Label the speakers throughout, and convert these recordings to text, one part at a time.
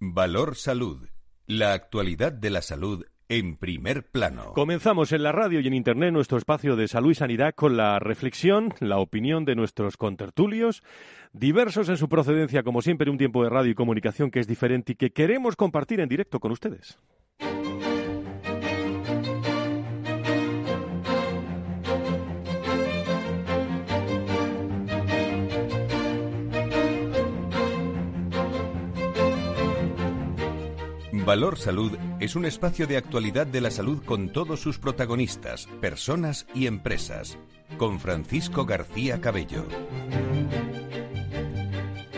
Speaker 1: Valor Salud. La actualidad de la salud en primer plano.
Speaker 2: Comenzamos en la radio y en Internet nuestro espacio de salud y sanidad con la reflexión, la opinión de nuestros contertulios, diversos en su procedencia, como siempre, un tiempo de radio y comunicación que es diferente y que queremos compartir en directo con ustedes.
Speaker 1: Valor Salud es un espacio de actualidad de la salud con todos sus protagonistas, personas y empresas. Con Francisco García Cabello.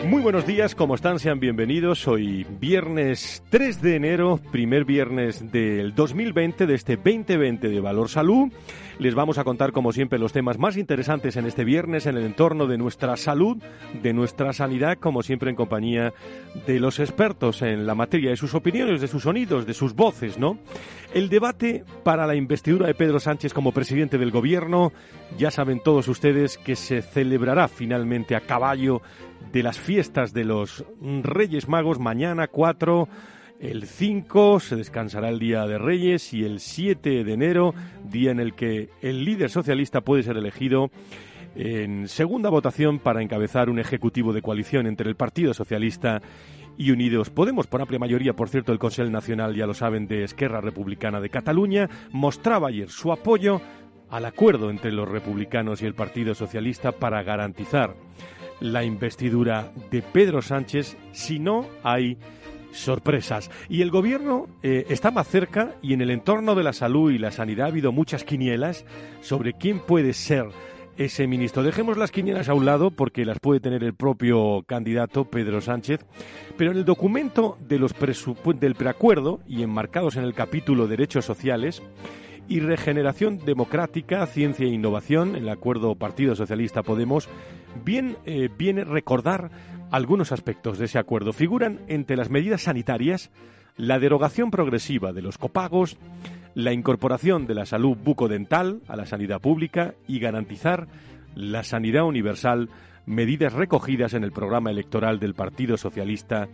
Speaker 2: Muy buenos días, ¿cómo están? Sean bienvenidos. Hoy viernes 3 de enero, primer viernes del 2020, de este 2020 de Valor Salud. Les vamos a contar, como siempre, los temas más interesantes en este viernes en el entorno de nuestra salud, de nuestra sanidad, como siempre en compañía de los expertos en la materia, de sus opiniones, de sus sonidos, de sus voces, ¿no? El debate para la investidura de Pedro Sánchez como presidente del gobierno, ya saben todos ustedes que se celebrará finalmente a caballo de las fiestas de los Reyes Magos mañana 4 el 5 se descansará el Día de Reyes y el 7 de enero, día en el que el líder socialista puede ser elegido en segunda votación para encabezar un ejecutivo de coalición entre el Partido Socialista y Unidos Podemos. Por amplia mayoría, por cierto, el Consejo Nacional, ya lo saben, de Esquerra Republicana de Cataluña, mostraba ayer su apoyo al acuerdo entre los republicanos y el Partido Socialista para garantizar la investidura de Pedro Sánchez si no hay sorpresas. Y el gobierno eh, está más cerca y en el entorno de la salud y la sanidad ha habido muchas quinielas sobre quién puede ser ese ministro. Dejemos las quinielas a un lado porque las puede tener el propio candidato Pedro Sánchez, pero en el documento de los del preacuerdo y enmarcados en el capítulo Derechos Sociales y Regeneración Democrática, Ciencia e Innovación, el acuerdo Partido Socialista Podemos, bien eh, viene recordar algunos aspectos de ese acuerdo. Figuran entre las medidas sanitarias la derogación progresiva de los copagos, la incorporación de la salud bucodental a la sanidad pública y garantizar la sanidad universal, medidas recogidas en el programa electoral del Partido Socialista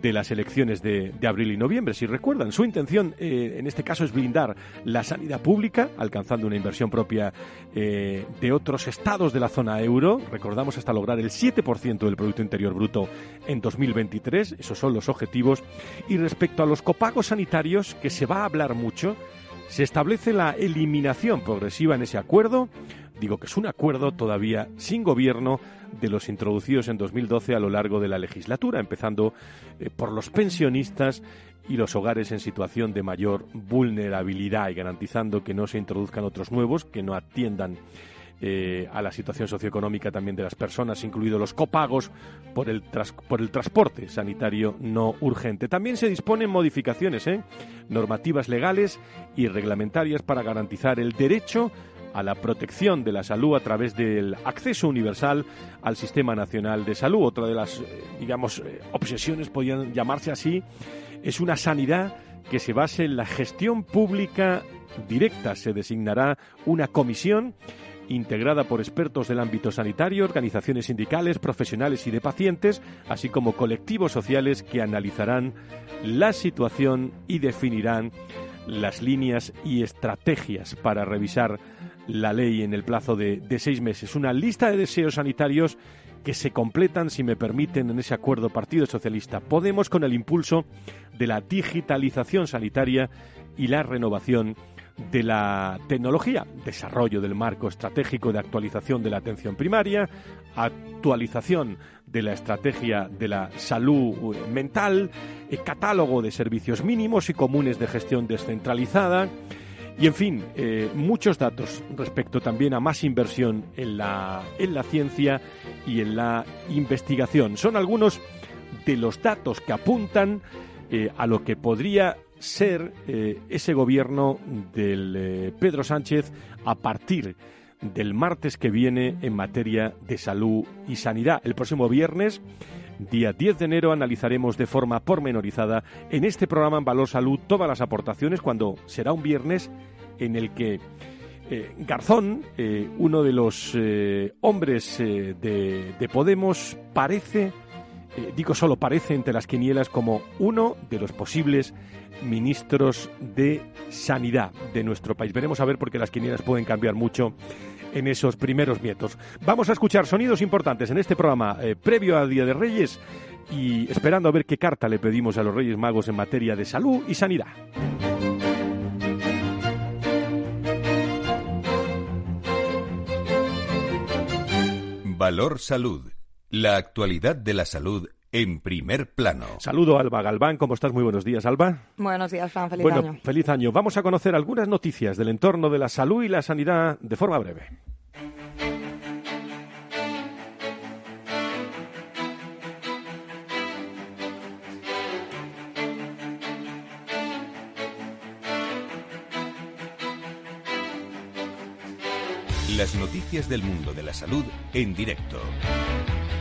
Speaker 2: de las elecciones de, abril y noviembre. Si recuerdan, su intención eh, en este caso es blindar la sanidad pública, alcanzando una inversión propia eh, de otros estados de la zona euro. Recordamos hasta lograr el 7% del Producto Interior Bruto en 2023. Esos son los objetivos. Y respecto a los copagos sanitarios, que se va a hablar mucho, se establece la eliminación progresiva en ese acuerdo. Digo que es un acuerdo todavía sin gobierno de los introducidos en 2012 a lo largo de la legislatura, empezando eh, por los pensionistas y los hogares en situación de mayor vulnerabilidad y garantizando que no se introduzcan otros nuevos que no atiendan eh, a la situación socioeconómica también de las personas, incluidos los copagos por el, por el transporte sanitario no urgente. También se disponen modificaciones, ¿eh? normativas legales y reglamentarias para garantizar el derecho a la protección de la salud a través del acceso universal al Sistema Nacional de Salud. Otra de las, eh, digamos, obsesiones, podrían llamarse así, es una sanidad que se base en la gestión pública directa. Se designará una comisión integrada por expertos del ámbito sanitario, organizaciones sindicales, profesionales y de pacientes, así como colectivos sociales que analizarán la situación y definirán las líneas y estrategias para revisar la ley en el plazo de, seis meses. Una lista de deseos sanitarios que se completan, si me permiten, en ese acuerdo Partido Socialista Podemos con el impulso de la digitalización sanitaria y la renovación de la tecnología, desarrollo del marco estratégico de actualización de la atención primaria, actualización de la estrategia de la salud mental, eh, catálogo de servicios mínimos y comunes de gestión descentralizada, y en fin, eh, muchos datos respecto también a más inversión en la, en la ciencia y en la investigación. Son algunos de los datos que apuntan eh, a lo que podría ser eh, ese gobierno del Pedro Sánchez a partir del martes que viene en materia de salud y sanidad. El próximo viernes, día 10 de enero, analizaremos de forma pormenorizada en este programa en Valor Salud todas las aportaciones cuando será un viernes en el que eh, Garzón, uno de los hombres de, de Podemos, parece eh, digo solo parece entre las quinielas como uno de los posibles ministros de Sanidad de nuestro país. Veremos a ver porque las quinielas pueden cambiar mucho en esos primeros nietos. Vamos a escuchar sonidos importantes en este programa eh, previo al Día de Reyes y esperando a ver qué carta le pedimos a los Reyes Magos en materia de salud y sanidad.
Speaker 1: Valor Salud. La actualidad de la salud en primer plano.
Speaker 2: Saludo Alba Galván, ¿cómo estás? Muy buenos días, Alba.
Speaker 3: Buenos días, Fran, feliz
Speaker 2: bueno,
Speaker 3: año.
Speaker 2: Feliz año. Vamos a conocer algunas noticias del entorno de la salud y la sanidad de forma breve.
Speaker 1: Las noticias del mundo de la salud en directo.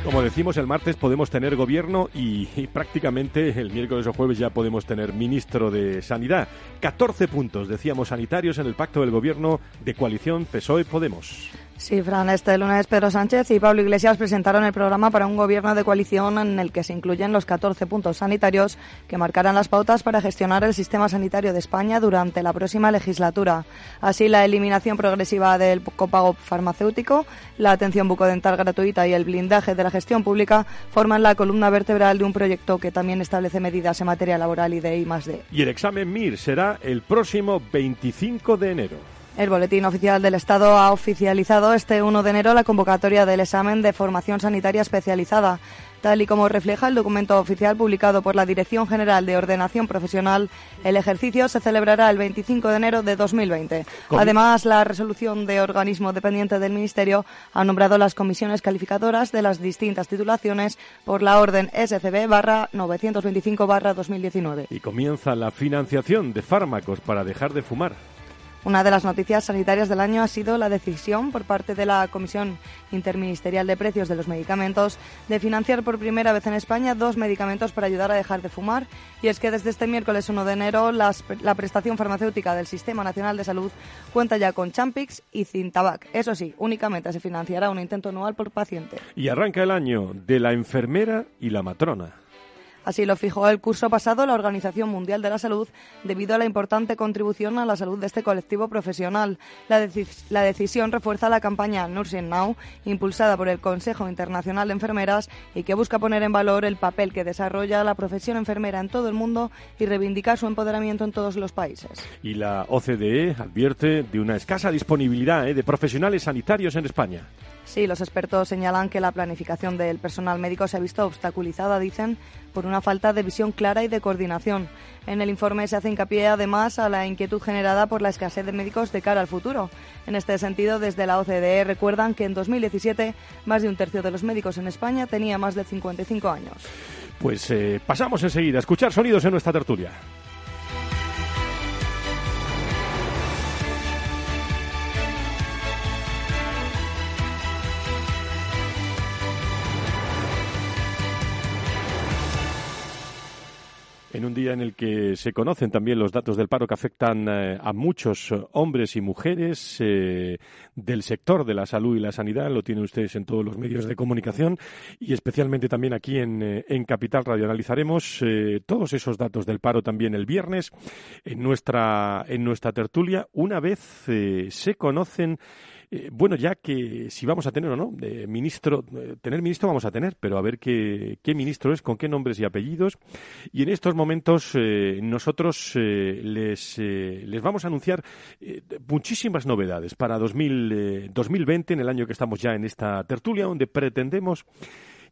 Speaker 2: Como decimos, el martes podemos tener gobierno y, prácticamente el miércoles o jueves ya podemos tener ministro de Sanidad. 14 puntos, decíamos, sanitarios en el pacto del gobierno de coalición PSOE-Podemos.
Speaker 3: Sí, Fran, este lunes Pedro Sánchez y Pablo Iglesias presentaron el programa para un gobierno de coalición en el que se incluyen los 14 puntos sanitarios que marcarán las pautas para gestionar el sistema sanitario de España durante la próxima legislatura. Así, la eliminación progresiva del copago farmacéutico, la atención bucodental gratuita y el blindaje de la gestión pública forman la columna vertebral de un proyecto que también establece medidas en materia laboral y de I+D.
Speaker 2: Y el examen MIR será el próximo 25 de enero.
Speaker 3: El Boletín Oficial del Estado ha oficializado este 1 de enero la convocatoria del examen de formación sanitaria especializada. Tal y como refleja el documento oficial publicado por la Dirección General de Ordenación Profesional, el ejercicio se celebrará el 25 de enero de 2020. Además, la resolución de organismo dependiente del Ministerio ha nombrado las comisiones calificadoras de las distintas titulaciones por la orden SCB barra 925 barra 2019.
Speaker 2: Y comienza la financiación de fármacos para dejar de fumar.
Speaker 3: Una de las noticias sanitarias del año ha sido la decisión por parte de la Comisión Interministerial de Precios de los Medicamentos de financiar por primera vez en España dos medicamentos para ayudar a dejar de fumar. Y es que desde este miércoles 1 de enero la prestación farmacéutica del Sistema Nacional de Salud cuenta ya con Champix y Cintabac. Eso sí, únicamente se financiará un intento anual por paciente.
Speaker 2: Y arranca el año de la enfermera y la matrona.
Speaker 3: Así lo fijó el curso pasado la Organización Mundial de la Salud debido a la importante contribución a la salud de este colectivo profesional. La, deci la decisión refuerza la campaña Nursing Now, impulsada por el Consejo Internacional de Enfermeras y que busca poner en valor el papel que desarrolla la profesión enfermera en todo el mundo y reivindicar su empoderamiento en todos los países.
Speaker 2: Y la OCDE advierte de una escasa disponibilidad ¿eh? de profesionales sanitarios en España.
Speaker 3: Sí, los expertos señalan que la planificación del personal médico se ha visto obstaculizada, dicen, por una falta de visión clara y de coordinación. En el informe se hace hincapié además a la inquietud generada por la escasez de médicos de cara al futuro. En este sentido, desde la OCDE recuerdan que en 2017 más de un tercio de los médicos en España tenía más de 55 años.
Speaker 2: Pues eh, pasamos enseguida a escuchar sonidos en nuestra tertulia. En un día en el que se conocen también los datos del paro que afectan eh, a muchos hombres y mujeres eh, del sector de la salud y la sanidad. Lo tienen ustedes en todos los medios de comunicación y especialmente también aquí en, eh, en Capital Radio. Analizaremos todos esos datos del paro también el viernes en nuestra, en nuestra tertulia. Una vez se conocen eh, bueno, ya que si vamos a tener o no, de ministro, eh, tener ministro vamos a tener, pero a ver qué, qué, ministro es, con qué nombres y apellidos. Y en estos momentos eh, nosotros eh, les, les vamos a anunciar muchísimas novedades para 2000, 2020, en el año que estamos ya en esta tertulia, donde pretendemos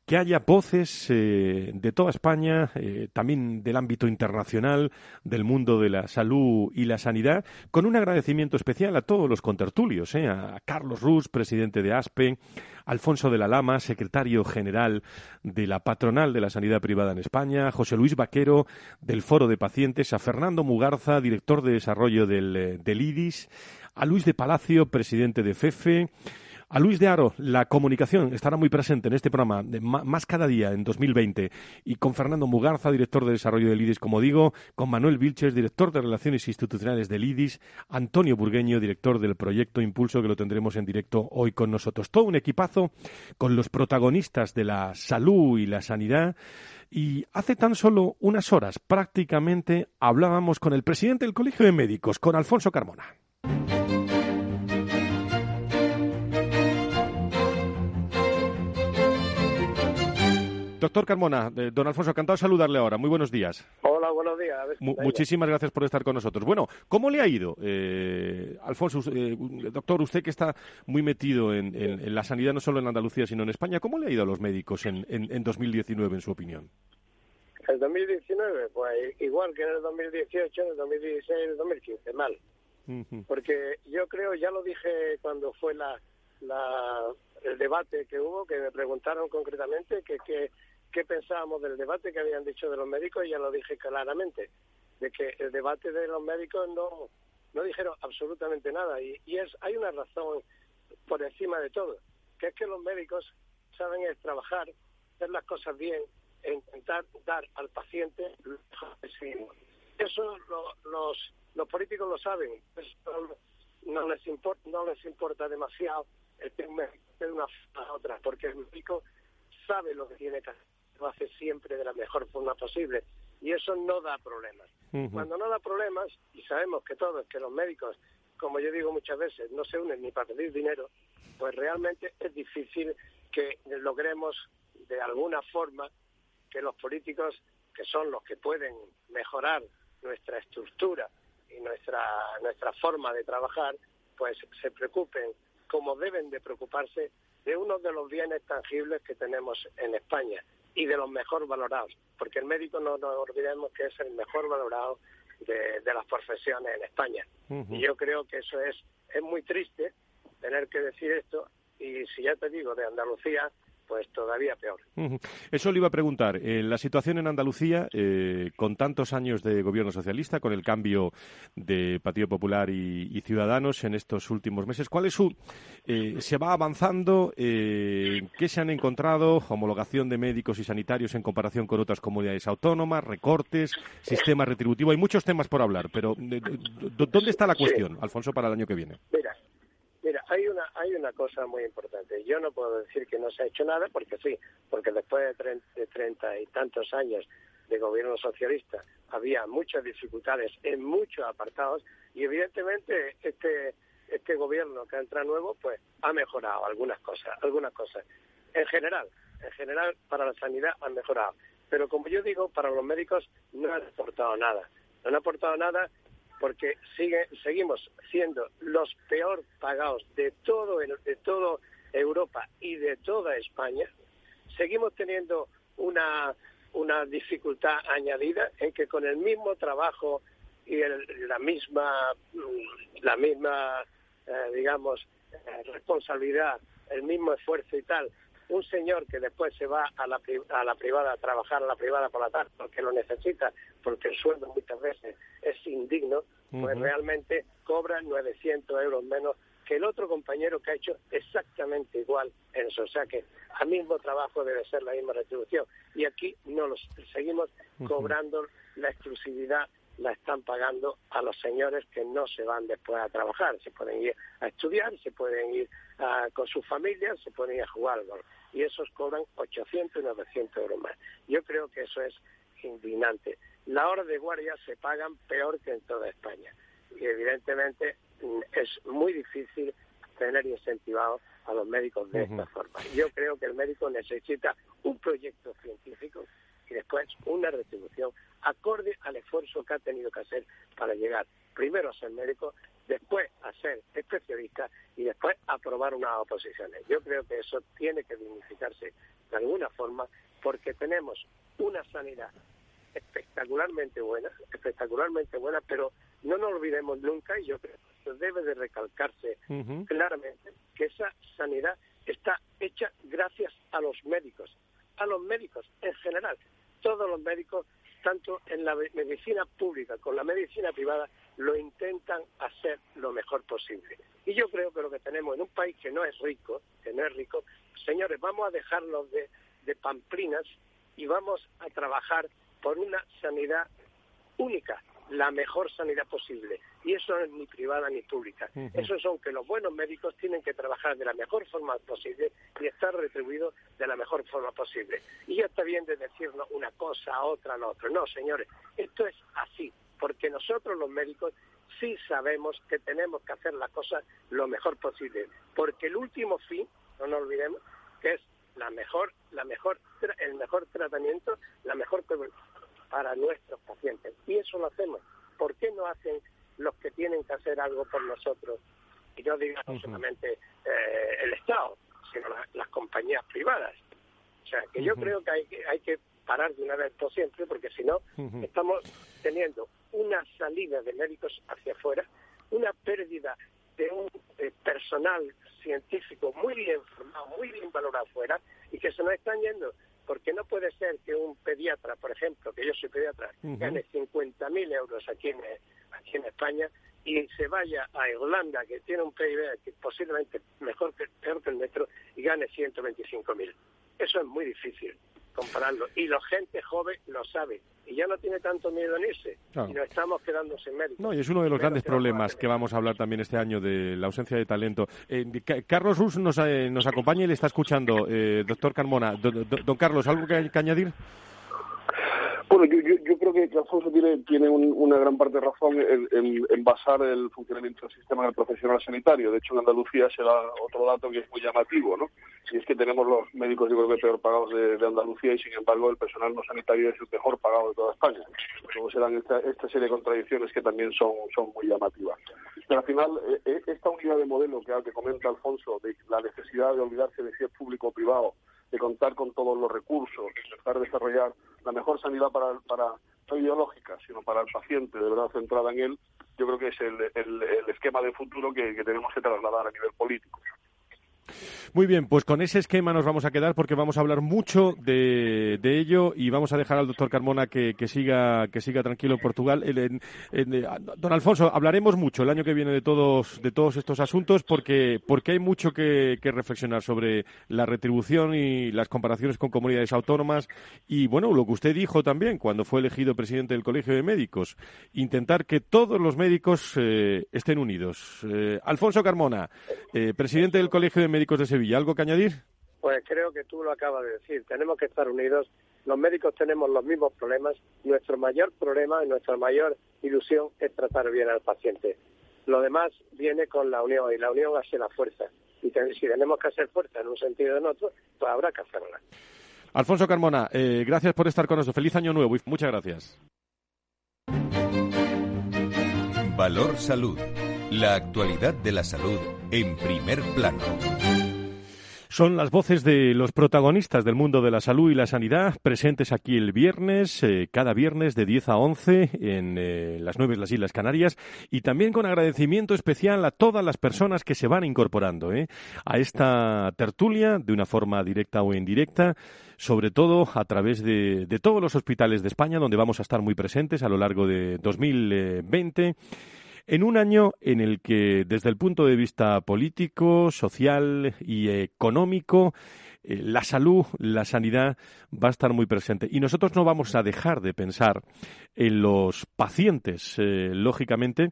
Speaker 2: que haya voces eh, de toda España, eh, también del ámbito internacional, del mundo de la salud y la sanidad, con un agradecimiento especial a todos los contertulios, eh, a Carlos Rus, presidente de ASPE, Alfonso de la Lama, secretario general de la patronal de la sanidad privada en España, José Luis Vaquero, del Foro de Pacientes, a Fernando Mugarza, director de desarrollo del, del IDIS, a Luis de Palacio, presidente de FEFE, A Luis de Aro, la comunicación estará muy presente en este programa, más cada día en 2020, y con Fernando Mugarza, director de desarrollo del IDIS, como digo, con Manuel Vilches, director de Relaciones Institucionales del IDIS, Antonio Burgueño, director del proyecto Impulso, que lo tendremos en directo hoy con nosotros. Todo un equipazo con los protagonistas de la salud y la sanidad. Y hace tan solo unas horas, prácticamente, hablábamos con el presidente del Colegio de Médicos, con Alfonso Carmona. Doctor Carmona, eh, don Alfonso, encantado de saludarle ahora. Muy buenos días.
Speaker 4: Hola, buenos días.
Speaker 2: muchísimas gracias por estar con nosotros. Bueno, ¿cómo le ha ido, eh, Alfonso, eh, doctor, usted que está muy metido en, la sanidad no solo en Andalucía, sino en España, ¿cómo le ha ido a los médicos en, en 2019, en su opinión?
Speaker 4: El 2019, pues igual que en el 2018, en el 2016, en el 2015, mal. Porque yo creo, ya lo dije cuando fue la, el debate que hubo, que me preguntaron concretamente que, que qué pensábamos del debate que habían dicho de los médicos y ya lo dije claramente, de que el debate de los médicos no, no dijeron absolutamente nada. Y, y es hay una razón por encima de todo, que es que los médicos saben es trabajar, hacer las cosas bien e intentar dar al paciente lo mejor Eso los, los políticos lo saben, eso no les importa, no les importa demasiado el que médico de una a otra, porque el médico sabe lo que tiene que hacer lo hace siempre de la mejor forma posible y eso no da problemas. Cuando no da problemas, y sabemos que todos, que los médicos, como yo digo muchas veces, no se unen ni para pedir dinero, pues realmente es difícil que logremos de alguna forma que los políticos, que son los que pueden mejorar nuestra estructura y nuestra, nuestra forma de trabajar, pues se preocupen como deben de preocuparse de uno de los bienes tangibles que tenemos en España, y de los mejor valorados, porque el médico no nos olvidemos que es el mejor valorado de, las profesiones en España. Y yo creo que eso es, es muy triste tener que decir esto, y si ya te digo, de Andalucía, pues todavía peor.
Speaker 2: Eso le iba a preguntar. Eh, la situación en Andalucía, eh, con tantos años de gobierno socialista, con el cambio de Partido Popular y, Ciudadanos en estos últimos meses, ¿cuál es su. Eh, ¿Se va avanzando? ¿Qué se han encontrado? ¿Homologación de médicos y sanitarios en comparación con otras comunidades autónomas? ¿Recortes? ¿Sistema retributivo? Hay muchos temas por hablar, pero ¿dónde está la cuestión, Alfonso, para el año que viene?
Speaker 4: Mira, hay una hay una cosa muy importante. Yo no puedo decir que no se ha hecho nada, porque sí, porque después de treinta y tantos años de gobierno socialista había muchas dificultades en muchos apartados y evidentemente este este gobierno que entra nuevo pues ha mejorado algunas cosas, algunas cosas. En general, en general para la sanidad han mejorado, pero como yo digo, para los médicos no han aportado nada. No han aportado nada porque sigue, seguimos siendo los peor pagados de todo de toda Europa y de toda España. Seguimos teniendo una, una dificultad añadida en que con el mismo trabajo y la misma la misma eh, digamos eh, responsabilidad, el mismo esfuerzo y tal, un señor que después se va a la, a la privada a trabajar a la privada por la tarde porque lo necesita, porque el sueldo muchas veces es indigno, pues realmente cobra 900 euros menos que el otro compañero que ha hecho exactamente igual en eso. O sea que al mismo trabajo debe ser la misma retribución. Y aquí no los seguimos cobrando la exclusividad la están pagando a los señores que no se van después a trabajar. Se pueden ir a estudiar, se pueden ir con sus familias, se ir a jugar al golf. Y esos cobran 800 y 900 euros más. Yo creo que eso es indignante. La hora de guardia se pagan peor que en toda España. Y evidentemente mm, es muy difícil tener incentivados a los médicos de esta forma. Yo creo que el médico necesita un proyecto científico y después una retribución acorde al esfuerzo que ha tenido que hacer para llegar primero a ser médico, después a ser especialista y después aprobar unas oposiciones. Yo creo que eso tiene que dignificarse de alguna forma porque tenemos una sanidad espectacularmente buena, espectacularmente buena, pero no nos olvidemos nunca, y yo creo que debe de recalcarse claramente, que esa sanidad está hecha gracias a los médicos, a los médicos en general. Todos los médicos tanto en la medicina pública con la medicina privada lo intentan hacer lo mejor posible. Y yo creo que lo que tenemos en un país que no es rico, que no es rico, señores, vamos a dejarnos de, de pamplinas y vamos a trabajar por una sanidad única, la mejor sanidad posible. Y eso no es ni privada ni pública. Eso son que los buenos médicos tienen que trabajar de la mejor forma posible y estar retribuidos de la mejor forma posible. Y ya está bien de decirnos una cosa, otra, la otra. No, señores, esto es así, porque nosotros los médicos sí sabemos que tenemos que hacer las cosas lo mejor posible, porque el último fin, no nos olvidemos, que es la mejor, la mejor, el mejor tratamiento, la mejor para nuestros pacientes. Y eso lo hacemos. ¿Por qué no hacen los que tienen que hacer algo por nosotros? Y no digamos solamente eh, el Estado, sino las compañías privadas. O sea, que yo creo que hay, que hay que parar de una vez por siempre, porque si no, estamos teniendo una salida de médicos hacia afuera, una pérdida de un personal científico muy bien formado, muy bien valorado afuera, y que se nos están yendo porque no puede ser que un pediatra, por ejemplo, que yo soy pediatra, gane 50.000 euros aquí en, aquí en España y se vaya a Irlanda, que tiene un PIB que posiblemente mejor que, peor que el metro, y gane 125.000. Eso es muy difícil compararlo. Y la gente joven lo sabe. Y ya no tiene tanto miedo en irse. Y nos estamos quedando sin médicos.
Speaker 2: No, y es uno de los grandes problemas que vamos a hablar también este año de la ausencia de talento. Eh, Carlos Rus nos, eh, nos acompaña y le está escuchando. Eh, doctor Carmona. don Carlos, ¿algo que añadir?
Speaker 5: Bueno, yo, yo, creo que, Alfonso tiene, tiene una gran parte de razón en, basar el funcionamiento del sistema en el profesional sanitario. De hecho, en Andalucía se da otro dato que es muy llamativo, ¿no? Y es que tenemos los médicos, yo creo que peor pagados de, Andalucía y, sin embargo, el personal no sanitario es el mejor pagado de toda España. Luego se dan esta, serie de contradicciones que también son, son muy llamativas. Pero al final, eh, eh, esta unidad de modelo que, que comenta Alfonso, de la necesidad de olvidarse de si es público o privado, de contar con todos los recursos, de intentar desarrollar la mejor sanidad para, para no ideológica, sino para el paciente, de verdad centrada en él, yo creo que es el, el, esquema de futuro que tenemos que trasladar a nivel político.
Speaker 2: Muy bien, pues con ese esquema nos vamos a quedar porque vamos a hablar mucho de, ello y vamos a dejar al doctor Carmona que, siga que siga tranquilo en Portugal. Eh, don Alfonso, hablaremos mucho el año que viene de todos de todos estos asuntos porque porque hay mucho que, reflexionar sobre la retribución y las comparaciones con comunidades autónomas y bueno lo que usted dijo también cuando fue elegido presidente del Colegio de Médicos, intentar que todos los médicos eh, estén unidos. Eh, Alfonso Carmona, presidente del Colegio de Médicos de Sevilla. ¿Algo que añadir?
Speaker 4: Pues creo que tú lo acabas de decir. Tenemos que estar unidos. Los médicos tenemos los mismos problemas. Nuestro mayor problema y nuestra mayor ilusión es tratar bien al paciente. Lo demás viene con la unión y la unión hace la fuerza. Y si tenemos que hacer fuerza en un sentido o en otro, pues habrá que hacerla.
Speaker 2: Alfonso Carmona, eh, gracias por estar con nosotros. Feliz año nuevo y muchas gracias.
Speaker 1: Valor Salud. La actualidad de la salud en primer plano.
Speaker 2: Son las voces de los protagonistas del mundo de la salud y la sanidad presentes aquí el viernes, eh, cada viernes de 10 a 11 en eh, las nueve de las Islas Canarias y también con agradecimiento especial a todas las personas que se van incorporando eh, a esta tertulia de una forma directa o indirecta sobre todo a través de todos los hospitales de España, donde vamos a estar muy presentes a lo largo de 2020 en un año en el que, desde el punto de vista político, social y económico, eh, la salud, la sanidad va a estar muy presente. Y nosotros no vamos a dejar de pensar en los pacientes, eh, lógicamente,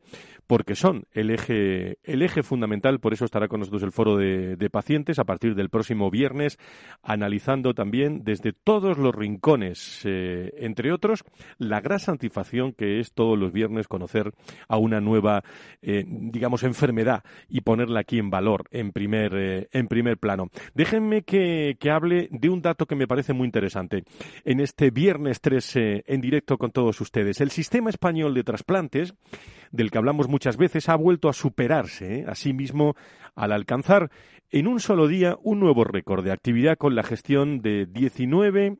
Speaker 2: porque son el eje, el eje fundamental. Por eso estará con nosotros el foro de, pacientes a partir del próximo viernes, analizando también desde todos los rincones, eh, entre otros, la gran satisfacción que es todos los viernes conocer a una nueva, digamos, enfermedad y ponerla aquí en valor, en primer, en primer plano. Déjenme que que, hable de un dato que me parece muy interesante. En este viernes 3 eh, en directo con todos ustedes, el sistema español de trasplantes, del que hablamos muchas veces, ha vuelto a superarse eh, a sí mismo al alcanzar en un solo día un nuevo récord de actividad con la gestión de 19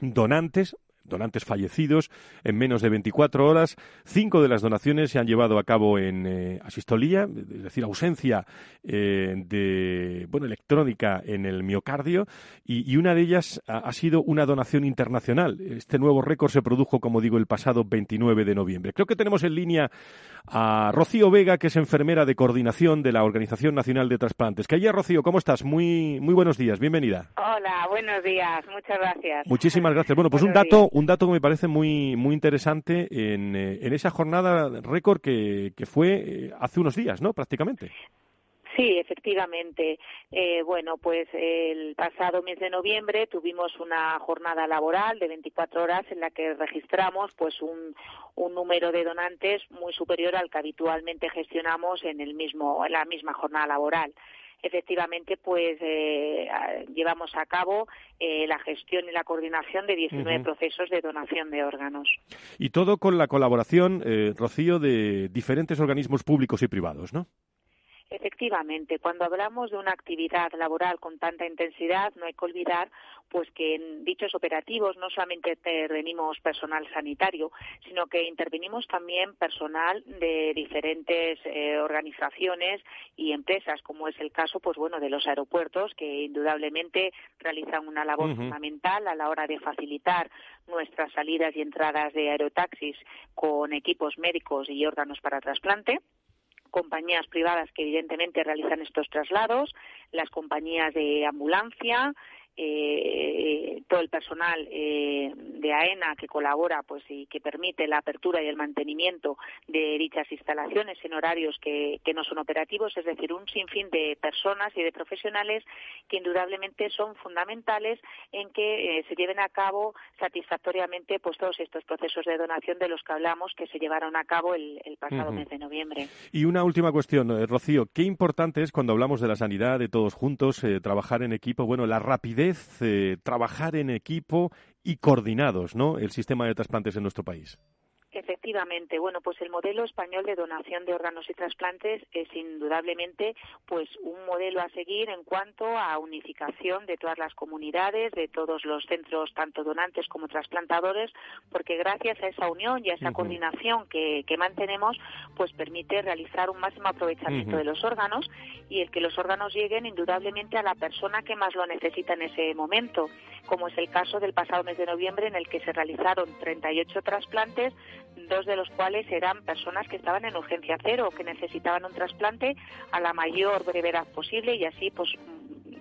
Speaker 2: donantes donantes fallecidos en menos de 24 horas. Cinco de las donaciones se han llevado a cabo en eh, asistolía, es decir, ausencia eh, de bueno, electrónica en el miocardio, y, una de ellas ha, sido una donación internacional. Este nuevo récord se produjo, como digo, el pasado 29 de noviembre. Creo que tenemos en línea a Rocío Vega, que es enfermera de coordinación de la Organización Nacional de Trasplantes. Que allá, Rocío, ¿cómo estás? Muy, muy buenos días, bienvenida.
Speaker 6: Hola, buenos días, muchas gracias.
Speaker 2: Muchísimas gracias. Bueno, pues un dato, un dato que me parece muy, muy interesante en, eh, en esa jornada récord que, que fue eh, hace unos días, ¿no? Prácticamente.
Speaker 6: Sí, efectivamente. Eh, bueno, pues el pasado mes de noviembre tuvimos una jornada laboral de 24 horas en la que registramos pues un, un número de donantes muy superior al que habitualmente gestionamos en el mismo en la misma jornada laboral efectivamente pues eh, llevamos a cabo eh, la gestión y la coordinación de 19 procesos de donación de órganos.
Speaker 2: Y todo con la colaboración, eh, Rocío, de diferentes organismos públicos y privados, ¿no?
Speaker 6: Efectivamente, cuando hablamos de una actividad laboral con tanta intensidad, no hay que olvidar pues que en dichos operativos no solamente intervenimos personal sanitario, sino que intervenimos también personal de diferentes eh, organizaciones y empresas, como es el caso pues bueno de los aeropuertos que indudablemente realizan una labor fundamental a la hora de facilitar nuestras salidas y entradas de aerotaxis con equipos médicos y órganos para trasplante compañías privadas que evidentemente realizan estos traslados, las compañías de ambulancia, eh, todo el personal eh, de AENA que colabora pues y que permite la apertura y el mantenimiento de dichas instalaciones en horarios que, no son operativos, es decir, un sinfín de personas y de profesionales que indudablemente son fundamentales en que eh, se lleven a cabo satisfactoriamente pues todos estos procesos de donación de los que hablamos que se llevaron a cabo el, pasado mes de noviembre.
Speaker 2: Y una última cuestión, eh, Rocío, qué importante es cuando hablamos de la sanidad, de todos juntos, trabajar en equipo, bueno, la rapidez eh, trabajar en equipo y coordinados, ¿no? El sistema de trasplantes en nuestro país.
Speaker 6: Efectivamente, bueno, pues el modelo español de donación de órganos y trasplantes es indudablemente pues un modelo a seguir en cuanto a unificación de todas las comunidades, de todos los centros, tanto donantes como trasplantadores, porque gracias a esa unión y a esa coordinación que, mantenemos, pues permite realizar un máximo aprovechamiento de los órganos y el que los órganos lleguen indudablemente a la persona que más lo necesita en ese momento, como es el caso del pasado mes de noviembre en el que se realizaron 38 trasplantes dos de los cuales eran personas que estaban en urgencia cero, que necesitaban un trasplante a la mayor brevedad posible y así, pues,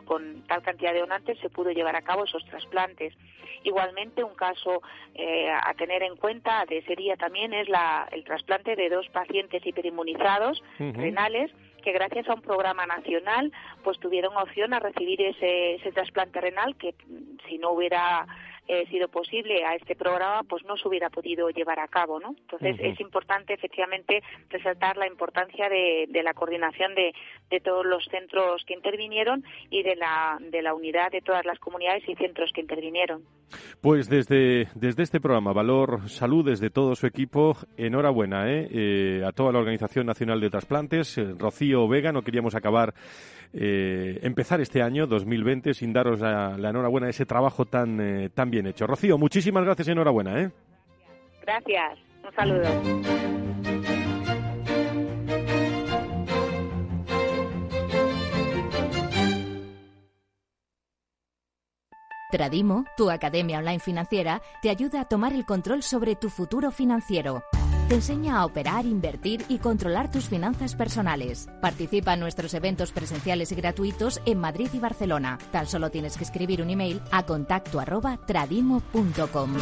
Speaker 6: con tal cantidad de donantes se pudo llevar a cabo esos trasplantes. Igualmente, un caso eh, a tener en cuenta de sería también es la, el trasplante de dos pacientes hiperinmunizados renales que gracias a un programa nacional pues tuvieron opción a recibir ese, ese trasplante renal que si no hubiera eh, sido posible a este programa, pues no se hubiera podido llevar a cabo, ¿no? Entonces es importante efectivamente resaltar la importancia de, la coordinación de, todos los centros que intervinieron y de la, de la unidad de todas las comunidades y centros que intervinieron.
Speaker 2: Pues desde, desde este programa, Valor Salud, desde todo su equipo, enhorabuena ¿eh? eh a toda la Organización Nacional de Trasplantes. Eh, Rocío Vega, no queríamos acabar eh, empezar este año 2020 sin daros la, enhorabuena a ese trabajo tan, tan bien hecho. Rocío, muchísimas gracias y enhorabuena. ¿eh?
Speaker 6: Gracias. Un saludo.
Speaker 7: Tradimo, tu academia online financiera, te ayuda a tomar el control sobre tu futuro financiero. Te enseña a operar, invertir y controlar tus finanzas personales. Participa en nuestros eventos presenciales y gratuitos en Madrid y Barcelona. Tan solo tienes que escribir un email a contacto arroba tradimo.com.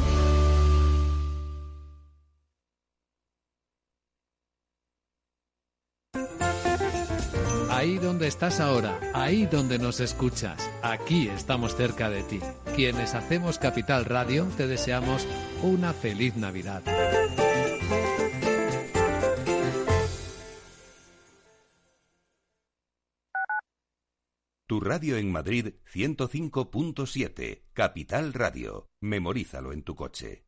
Speaker 8: Ahí donde estás ahora, ahí donde nos escuchas, aquí estamos cerca de ti. Quienes hacemos Capital Radio te deseamos una feliz Navidad.
Speaker 1: Tu radio en Madrid 105.7, Capital Radio. Memorízalo en tu coche.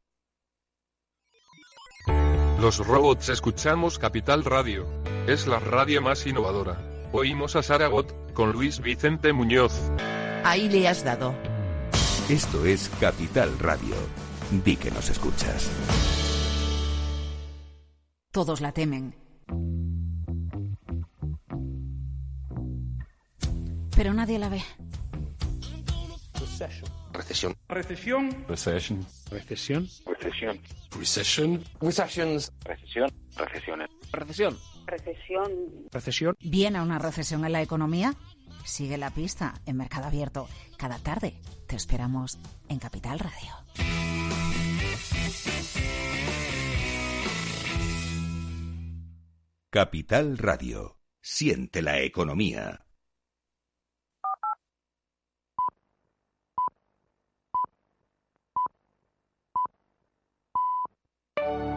Speaker 9: Los robots escuchamos Capital Radio. Es la radio más innovadora. Oímos a Saragot, con Luis Vicente Muñoz.
Speaker 10: Ahí le has dado.
Speaker 1: Esto es Capital Radio. di que nos escuchas.
Speaker 10: Todos la temen. Pero nadie la ve.
Speaker 11: Recesión.
Speaker 12: Recesión.
Speaker 11: Recesión.
Speaker 12: Recesión.
Speaker 11: Recesión. Recession. Recessions. Recesión. Recesiones.
Speaker 12: Recesión.
Speaker 6: Recesión.
Speaker 12: Recesión.
Speaker 10: ¿Viene una recesión en la economía? Sigue la pista en Mercado Abierto. Cada tarde te esperamos en Capital Radio.
Speaker 1: Capital Radio. Siente la economía.
Speaker 7: thank you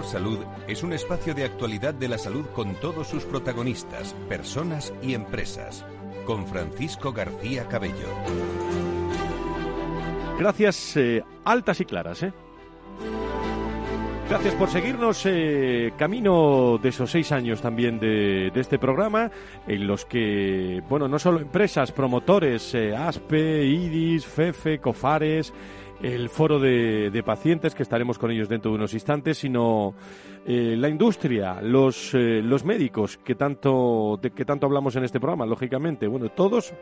Speaker 1: Salud es un espacio de actualidad de la salud con todos sus protagonistas, personas y empresas. Con Francisco García Cabello.
Speaker 2: Gracias, eh, altas y claras, ¿eh? Gracias por seguirnos eh, camino de esos seis años también de, este programa, en los que, bueno, no solo empresas, promotores, ASPE, IDIS, FEFE, COFARES, el foro de, de, pacientes, que estaremos con ellos dentro de unos instantes, sino eh, la industria, los, eh, los médicos, que tanto, de que tanto hablamos en este programa, lógicamente. Bueno, todos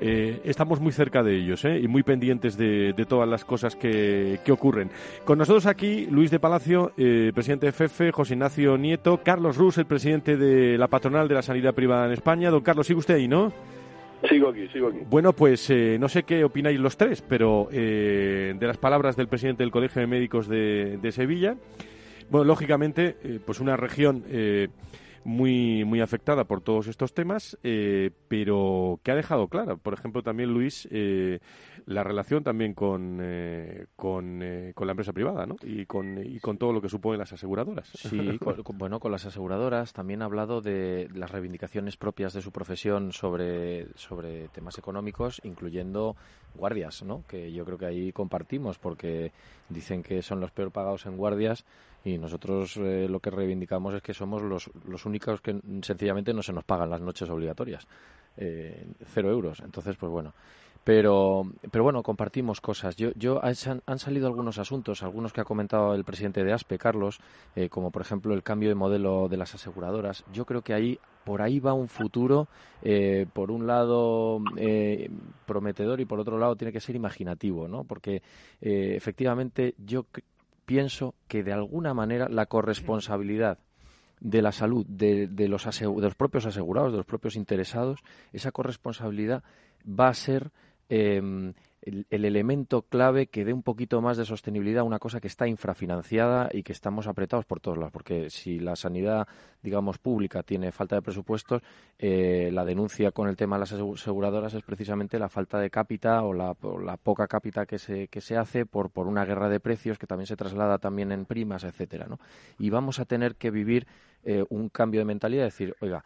Speaker 2: eh, estamos muy cerca de ellos y muy pendientes de, de todas las cosas que, que, ocurren. Con nosotros aquí Luis de Palacio, presidente de FEFE, José Ignacio Nieto, Carlos Rus, el presidente de la patronal de la sanidad privada en España. Don Carlos, sigue usted ahí, ¿no?
Speaker 5: Sigo aquí, sigo aquí.
Speaker 2: Bueno, pues eh, no sé qué opináis los tres, pero eh, de las palabras del presidente del Colegio de Médicos de, Sevilla, bueno, lógicamente, eh, pues una región muy, muy afectada por todos estos temas, pero que ha dejado clara, por ejemplo, también Luis, la relación también con, eh, con, eh, con, la empresa privada ¿no? y, con, y con todo lo que suponen las aseguradoras.
Speaker 13: Sí, con, bueno, con las aseguradoras también ha hablado de las reivindicaciones propias de su profesión sobre, sobre temas económicos, incluyendo guardias, ¿no? que yo creo que ahí compartimos porque dicen que son los peor pagados en guardias y nosotros eh, lo que reivindicamos es que somos los, los únicos que sencillamente no se nos pagan las noches obligatorias. Eh, cero euros. Entonces, pues bueno, pero, pero bueno, compartimos cosas. Yo, yo han, han, salido algunos asuntos, algunos que ha comentado el presidente de ASPE, Carlos, eh, como por ejemplo el cambio de modelo de las aseguradoras. Yo creo que ahí por ahí va un futuro, eh, por un lado eh, prometedor y por otro lado tiene que ser imaginativo, ¿no? Porque eh, efectivamente yo pienso que de alguna manera la corresponsabilidad de la salud de, de, los propios asegurados, de los propios interesados, esa corresponsabilidad va a ser eh, el, el, elemento clave que dé un poquito más de sostenibilidad a una cosa que está infrafinanciada y que estamos apretados por todos lados. Porque si la sanidad, digamos, pública tiene falta de presupuestos, eh, la denuncia con el tema de las aseguradoras es precisamente la falta de cápita o la, o la poca cápita que se, que se hace por, por una guerra de precios que también se traslada también en primas, etcétera, ¿no? Y vamos a tener que vivir eh, un cambio de mentalidad, decir, oiga,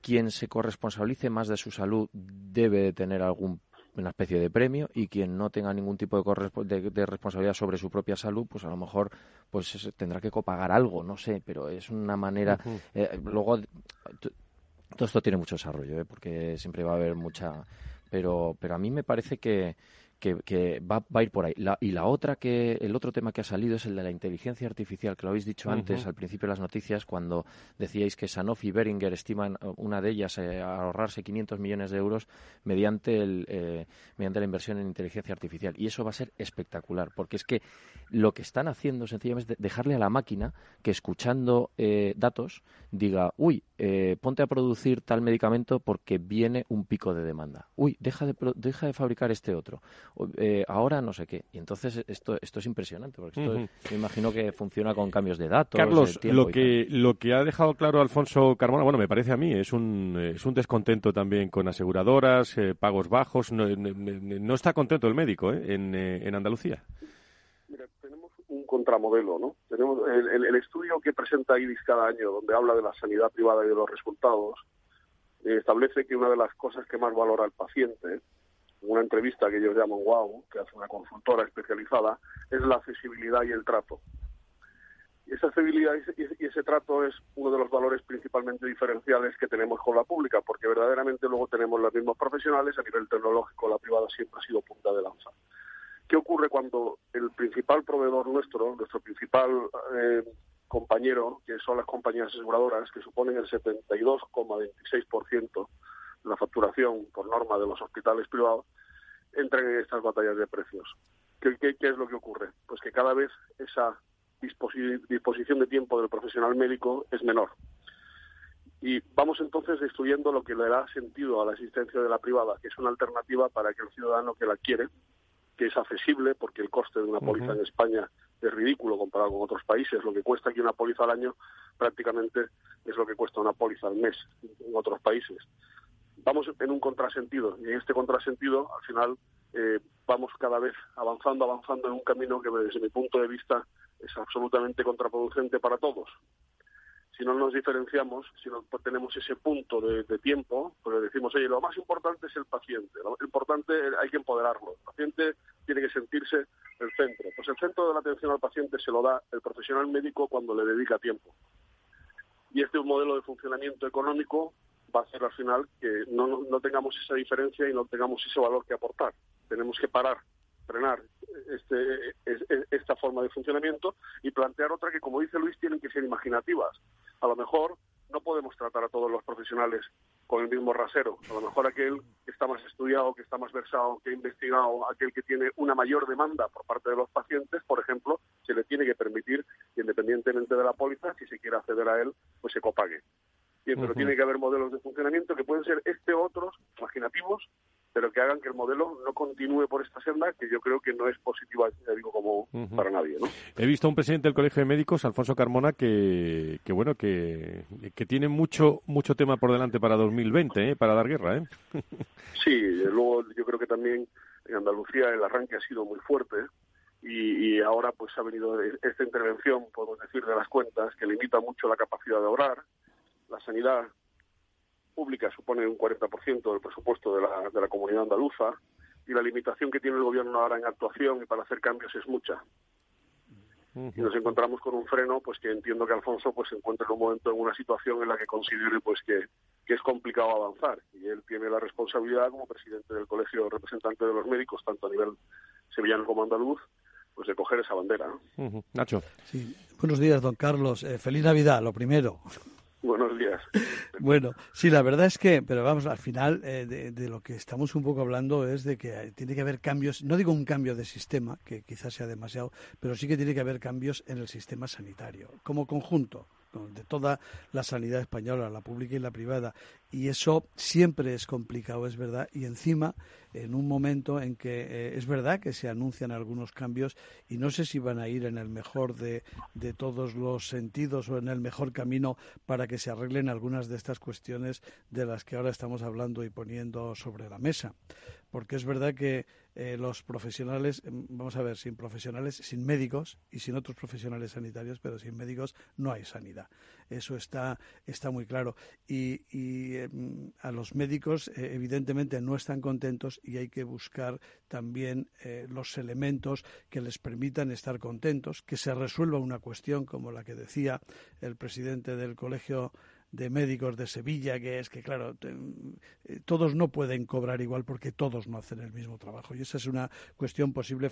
Speaker 13: quien se corresponsabilice más de su salud debe de tener algún una especie de premio y quien no tenga ningún tipo de, de, responsabilidad sobre su propia salud, pues a lo mejor pues tendrá que copagar algo, no sé, pero es una manera. Eh, luego todo esto tiene mucho desarrollo, ¿eh? porque siempre va a haber mucha. Pero, pero a mí me parece que, que, va, a ir por ahí. y la otra que, el otro tema que ha salido es el de la inteligencia artificial, que lo habéis dicho antes, al principio de las noticias, cuando decíais que Sanofi y Beringer estiman uh, una de ellas eh, ahorrarse 500 millones de euros mediante, el, eh, mediante la inversión en inteligencia artificial. Y eso va a ser espectacular, porque es que lo que están haciendo sencillamente es dejarle a la máquina que escuchando eh, datos diga, uy, ponte a producir tal medicamento porque viene un pico de demanda. Uy, deja de, deja de fabricar este otro eh, ahora no sé qué. Y entonces esto, esto es impresionante, porque esto me imagino que funciona con cambios de datos.
Speaker 2: Carlos, lo, que, lo que ha dejado claro Alfonso Carmona, bueno, me parece a mí, es un, es un descontento también con aseguradoras, eh, pagos bajos. No, no, está contento el médico ¿eh? en, en Andalucía.
Speaker 5: Mira, tenemos un contramodelo, ¿no? Tenemos el, el, estudio que presenta IDIS cada año, donde habla de la sanidad privada y de los resultados, establece que una de las cosas que más valora el paciente una entrevista que ellos llaman WOW, que hace una consultora especializada, es la accesibilidad y el trato. Y esa accesibilidad y ese trato es uno de los valores principalmente diferenciales que tenemos con la pública, porque verdaderamente luego tenemos los mismos profesionales, a nivel tecnológico la privada siempre ha sido punta de lanza. ¿Qué ocurre cuando el principal proveedor nuestro, nuestro principal eh, compañero, que son las compañías aseguradoras, que suponen el 72,26% la facturación por norma de los hospitales privados, entran en estas batallas de precios. ¿Qué, es lo que ocurre? Pues que cada vez esa disposición de tiempo del profesional médico es menor. Y vamos entonces destruyendo lo que le da sentido a la existencia de la privada, que es una alternativa para que el ciudadano que la quiere, que es accesible, porque el coste de una póliza en España es ridículo comparado con otros países. Lo que cuesta aquí una póliza al año prácticamente es lo que cuesta una póliza al mes en otros países vamos en un contrasentido y en este contrasentido al final eh, vamos cada vez avanzando, avanzando en un camino que desde mi punto de vista es absolutamente contraproducente para todos. Si no nos diferenciamos, si no tenemos ese punto de, tiempo, pues decimos, oye, lo más importante es el paciente, lo importante hay que empoderarlo, el paciente tiene que sentirse el centro. Pues el centro de la atención al paciente se lo da el profesional médico cuando le dedica tiempo. Y este es un modelo de funcionamiento económico va a ser al final que no, no tengamos esa diferencia y no tengamos ese valor que aportar. Tenemos que parar, frenar este, esta forma de funcionamiento y plantear otra que, como dice Luis, tienen que ser imaginativas. A lo mejor no podemos tratar a todos los profesionales con el mismo rasero. A lo mejor aquel que está más estudiado, que está más versado, que ha investigado, aquel que tiene una mayor demanda por parte de los pacientes, por ejemplo, se le tiene que permitir, independientemente de la póliza, si se quiere acceder a él, pues se copague pero tiene que haber modelos de funcionamiento que pueden ser este o otros, imaginativos, pero que hagan que el modelo no continúe por esta senda, que yo creo que no es positiva, ya digo, como para nadie. ¿no?
Speaker 2: He visto a un presidente del Colegio de Médicos, Alfonso Carmona, que, que bueno, que, que tiene mucho mucho tema por delante para 2020, ¿eh? para dar guerra. ¿eh?
Speaker 5: sí, luego yo creo que también en Andalucía el arranque ha sido muy fuerte. Y, y ahora pues ha venido esta intervención, podemos decir, de las cuentas, que limita mucho la capacidad de orar, la sanidad pública supone un 40% del presupuesto de la, de la comunidad andaluza y la limitación que tiene el gobierno ahora en actuación y para hacer cambios es mucha. Y nos encontramos con un freno, pues que entiendo que Alfonso pues se encuentra en un momento en una situación en la que considere pues que, que es complicado avanzar y él tiene la responsabilidad como presidente del colegio representante de los médicos, tanto a nivel sevillano como andaluz, pues de coger esa bandera.
Speaker 2: Nacho.
Speaker 14: Sí. Buenos días, don Carlos. Eh, feliz Navidad, lo primero.
Speaker 5: Buenos días.
Speaker 14: Bueno, sí, la verdad es que, pero vamos, al final eh, de, lo que estamos un poco hablando es de que tiene que haber cambios, no digo un cambio de sistema, que quizás sea demasiado, pero sí que tiene que haber cambios en el sistema sanitario, como conjunto de toda la sanidad española, la pública y la privada. Y eso siempre es complicado, es verdad. Y encima, en un momento en que eh, es verdad que se anuncian algunos cambios y no sé si van a ir en el mejor de, de todos los sentidos o en el mejor camino para que se arreglen algunas de estas cuestiones de las que ahora estamos hablando y poniendo sobre la mesa. Porque es verdad que eh, los profesionales, em, vamos a ver, sin profesionales, sin médicos y sin otros profesionales sanitarios, pero sin médicos no hay sanidad. Eso está, está muy claro. Y, em, a los médicos, eh, evidentemente, no están contentos y hay que buscar también eh, los elementos que les permitan estar contentos, que se resuelva una cuestión como la que decía el presidente del Colegio de médicos de Sevilla, que es que, claro, eh, todos no pueden cobrar igual porque todos no hacen el mismo trabajo. Y esa es una cuestión posible,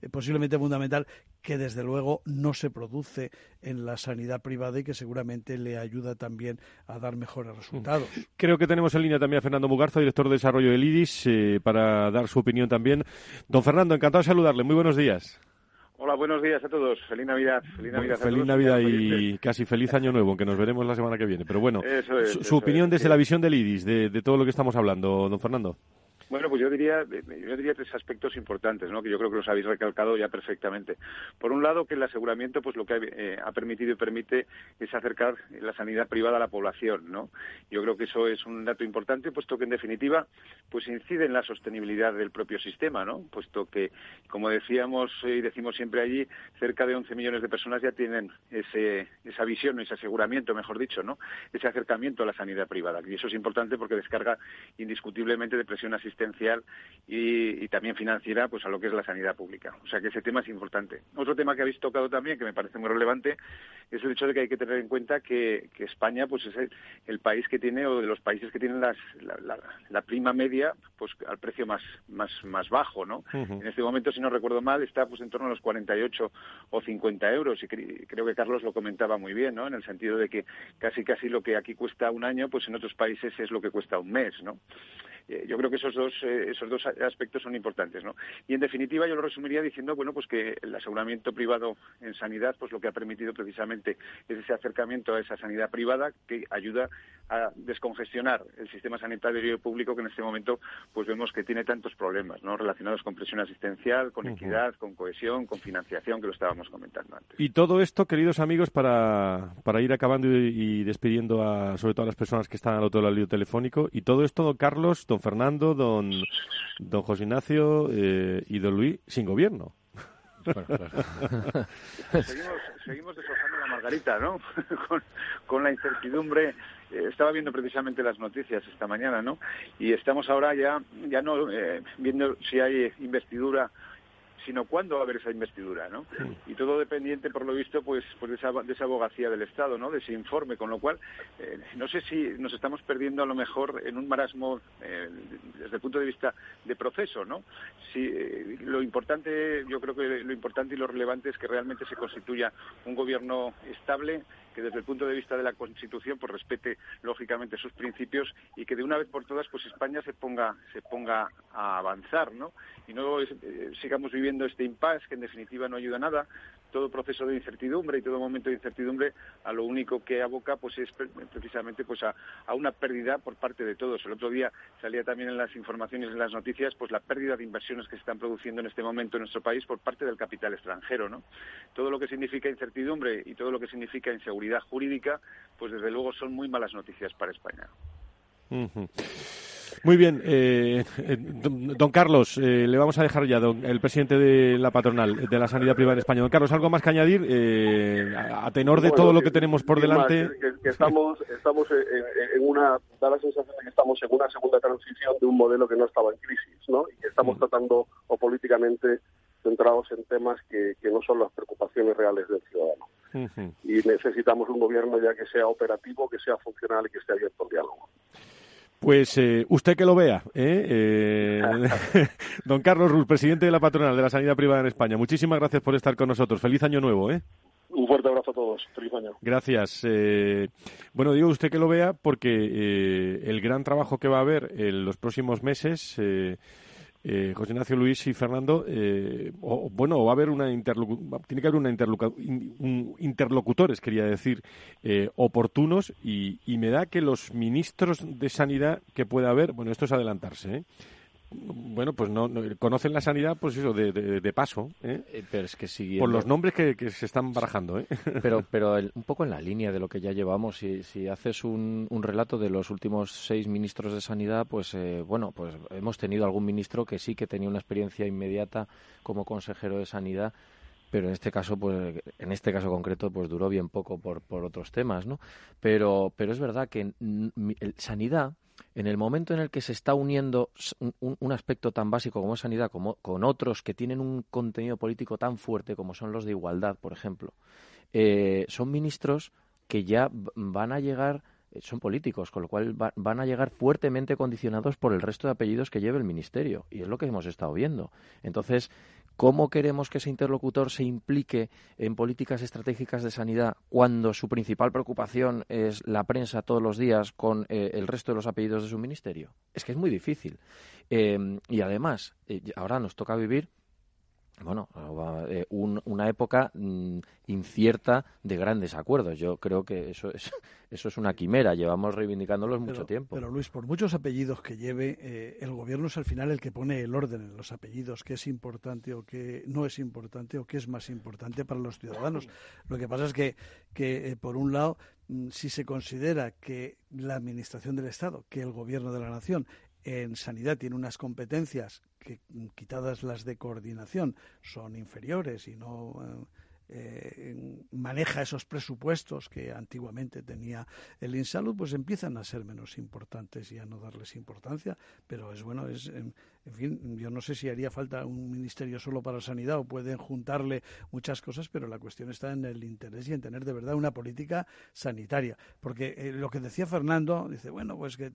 Speaker 14: eh, posiblemente fundamental que, desde luego, no se produce en la sanidad privada y que seguramente le ayuda también a dar mejores resultados.
Speaker 2: Creo que tenemos en línea también a Fernando Mugarza, director de desarrollo del IDIS, eh, para dar su opinión también. Don Fernando, encantado de saludarle. Muy buenos días.
Speaker 15: Hola, buenos días a todos. Feliz Navidad.
Speaker 2: Feliz Navidad, feliz Navidad y casi feliz Año Nuevo, aunque nos veremos la semana que viene. Pero bueno, su, opinión desde la visión del IDIS, de todo lo que estamos hablando, don Fernando.
Speaker 15: Bueno, pues yo diría, yo diría tres aspectos importantes, ¿no? que yo creo que los habéis recalcado ya perfectamente. Por un lado, que el aseguramiento, pues lo que eh, ha permitido y permite es acercar la sanidad privada a la población, ¿no? Yo creo que eso es un dato importante, puesto que en definitiva, pues incide en la sostenibilidad del propio sistema, ¿no? Puesto que, como decíamos y decimos siempre allí, cerca de 11 millones de personas ya tienen ese, esa visión, ese aseguramiento, mejor dicho, ¿no? Ese acercamiento a la sanidad privada. Y eso es importante porque descarga indiscutiblemente de presión asistencial y, también financiera pues a lo que es la sanidad pública. O sea que ese tema es importante. Otro tema que habéis tocado también, que me parece muy relevante, es el hecho de que hay que tener en cuenta que, España pues es el, país que tiene, o de los países que tienen la, prima media pues al precio más, más, más bajo, ¿no? En este momento, si no recuerdo mal, está pues en torno a los 48 o 50 euros y creo que Carlos lo comentaba muy bien, ¿no? En el sentido de que casi casi lo que aquí cuesta un año, pues en otros países es lo que cuesta un mes, ¿no? Eh, yo creo que esos dos, eh, esos dos aspectos son importantes, ¿no? Y en definitiva yo lo resumiría diciendo, bueno, pues que el aseguramiento privado en sanidad, pues lo que ha permitido precisamente es ese acercamiento a esa sanidad privada que ayuda a descongestionar el sistema sanitario público que en este momento pues vemos que tiene tantos problemas, ¿no? Relacionados con presión asistencial, con equidad, con cohesión, con financiación, que lo estábamos comentando antes.
Speaker 2: Y todo esto, queridos amigos, para, para ir acabando y, despidiendo a sobre todo a las personas que están al otro lado del telefónico, y todo esto, Carlos, don Fernando, don, don José Ignacio eh, y don Luis sin gobierno.
Speaker 15: seguimos, seguimos la margarita, ¿no? con, la incertidumbre. Eh, estaba viendo precisamente las noticias esta mañana, ¿no? Y estamos ahora ya, ya no eh, viendo si hay investidura sino cuándo va a haber esa investidura, ¿no? Y todo dependiente, por lo visto, pues, pues de, esa, de esa abogacía del Estado, ¿no? De ese informe, con lo cual, eh, no sé si nos estamos perdiendo a lo mejor en un marasmo eh, desde el punto de vista de proceso, ¿no? Si, eh, lo importante, yo creo que lo importante y lo relevante es que realmente se constituya un gobierno estable, que desde el punto de vista de la Constitución pues respete lógicamente sus principios y que de una vez por todas pues España se ponga se ponga a avanzar, ¿no? Y no eh, sigamos viviendo este impasse que en definitiva no ayuda a nada, todo proceso de incertidumbre y todo momento de incertidumbre a lo único que aboca pues es precisamente pues a, una pérdida por parte de todos. El otro día salía también en las informaciones, en las noticias, pues la pérdida de inversiones que se están produciendo en este momento en nuestro país por parte del capital extranjero, ¿no? Todo lo que significa incertidumbre y todo lo que significa inseguridad jurídica, pues desde luego son muy malas noticias para España.
Speaker 2: Muy bien, eh, eh, don Carlos, eh, le vamos a dejar ya, el presidente de la patronal de la sanidad privada en España. Don Carlos, ¿algo más que añadir a tenor de todo lo que, tenemos por delante?
Speaker 5: que, estamos, estamos en, una, da la sensación de que estamos en una segunda transición de un modelo que no estaba en crisis, ¿no? Y que estamos mm. tratando o políticamente centrados en temas que, que no son las preocupaciones reales del ciudadano. Y necesitamos un gobierno ya que sea operativo, que sea funcional y que esté abierto al diálogo.
Speaker 2: Pues eh, usted que lo vea, ¿eh? eh don Carlos Ruz, presidente de la patronal de la sanidad privada en España. Muchísimas gracias por estar con nosotros. Feliz año nuevo, ¿eh?
Speaker 5: Un fuerte abrazo a todos. Feliz año.
Speaker 2: Gracias. Eh, bueno, digo usted que lo vea porque el gran trabajo que va a haber en los próximos meses eh, José Ignacio Luis y Fernando, eh, o, bueno, va a haber una tiene que haber una un interlocutores, quería decir, eh, oportunos y, me da que los ministros de Sanidad que pueda haber, bueno, esto es adelantarse, bueno, pues no, conocen la sanidad, pues eso, de, de, paso. ¿eh?
Speaker 13: ¿eh? pero es que
Speaker 2: siguiendo... Por los nombres que, que se están barajando, ¿eh?
Speaker 13: Pero, pero un poco en la línea de lo que ya llevamos, si, si haces un, un relato de los últimos seis ministros de sanidad, pues eh, bueno, pues hemos tenido algún ministro que sí que tenía una experiencia inmediata como consejero de sanidad pero en este caso pues en este caso concreto pues duró bien poco por, por otros temas no pero pero es verdad que sanidad en el momento en el que se está uniendo un, aspecto tan básico como sanidad como, con otros que tienen un contenido político tan fuerte como son los de igualdad, por ejemplo, eh, son ministros que ya van a llegar eh, son políticos, con lo cual van a llegar fuertemente condicionados por el resto de apellidos que lleve el ministerio. Y es lo que hemos estado viendo. Entonces, ¿cómo queremos que ese interlocutor se implique en políticas estratégicas de sanidad cuando su principal preocupación es la prensa todos los días con eh, el resto de los apellidos de su ministerio? Es que es muy difícil. Em, y además, eh, ahora nos toca vivir bueno, eh, una época mm, incierta de grandes acuerdos. Yo creo que eso es, eso es una quimera, llevamos reivindicándolos mucho tiempo.
Speaker 14: Pero Luis, por muchos apellidos que lleve, eh, el gobierno es al final el que pone el orden en los apellidos, qué es importante o qué no es importante o qué es más importante para los ciudadanos. Lo que pasa es que, que eh, por un lado, mm, si se considera que la Administración del Estado, que el Gobierno de la Nación en sanidad tiene unas competencias que, quitadas las de coordinación, son inferiores y no eh, maneja esos presupuestos que antiguamente tenía el INSALUD, pues empiezan a ser menos importantes y a no darles importancia. Pero es bueno, es, en, fin, yo no sé si haría falta un ministerio solo para sanidad o pueden juntarle muchas cosas, pero la cuestión está en el interés y en tener de verdad una política sanitaria. Porque eh, lo que decía Fernando, dice, bueno, pues que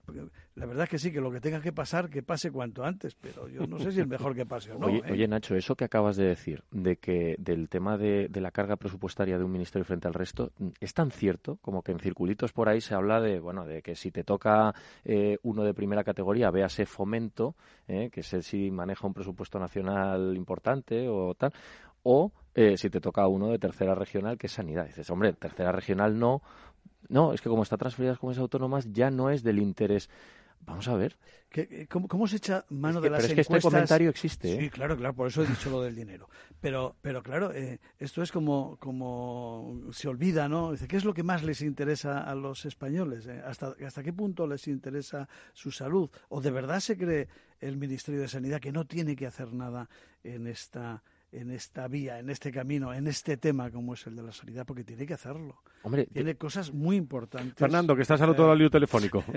Speaker 14: la verdad es que sí, que lo que tenga que pasar, que pase cuanto antes, pero yo no sé si es mejor que pase o no.
Speaker 13: Oye, ¿eh? Nacho, eso que acabas de decir, de que del tema de la carga presupuestaria de un ministerio frente al resto es tan cierto como que en circulitos por ahí se habla de bueno de que si te toca eh, uno de primera categoría véase fomento eh, que el si maneja un presupuesto nacional importante o tal o eh, si te toca uno de tercera regional que es sanidad. Dices hombre tercera regional no no es que como está transferidas como es autónomas ya no es del interés Vamos a ver.
Speaker 14: Eh, cómo, se echa mano de las
Speaker 13: pero es que este comentario existe.
Speaker 14: Sí, ¿eh? claro, claro, por eso he dicho lo del dinero. Pero, pero claro, eh, esto es como, como se olvida, ¿no? Dice, ¿qué es lo que más les interesa a los españoles? ¿Hasta, ¿Hasta qué punto les interesa su salud? ¿O de verdad se cree el Ministerio de Sanidad que no tiene que hacer nada en esta en esta vía, en este camino, en este tema como es el de la sanidad, porque tiene que hacerlo. Hombre, tiene cosas muy importantes.
Speaker 2: Fernando, que estás al otro lado telefónico.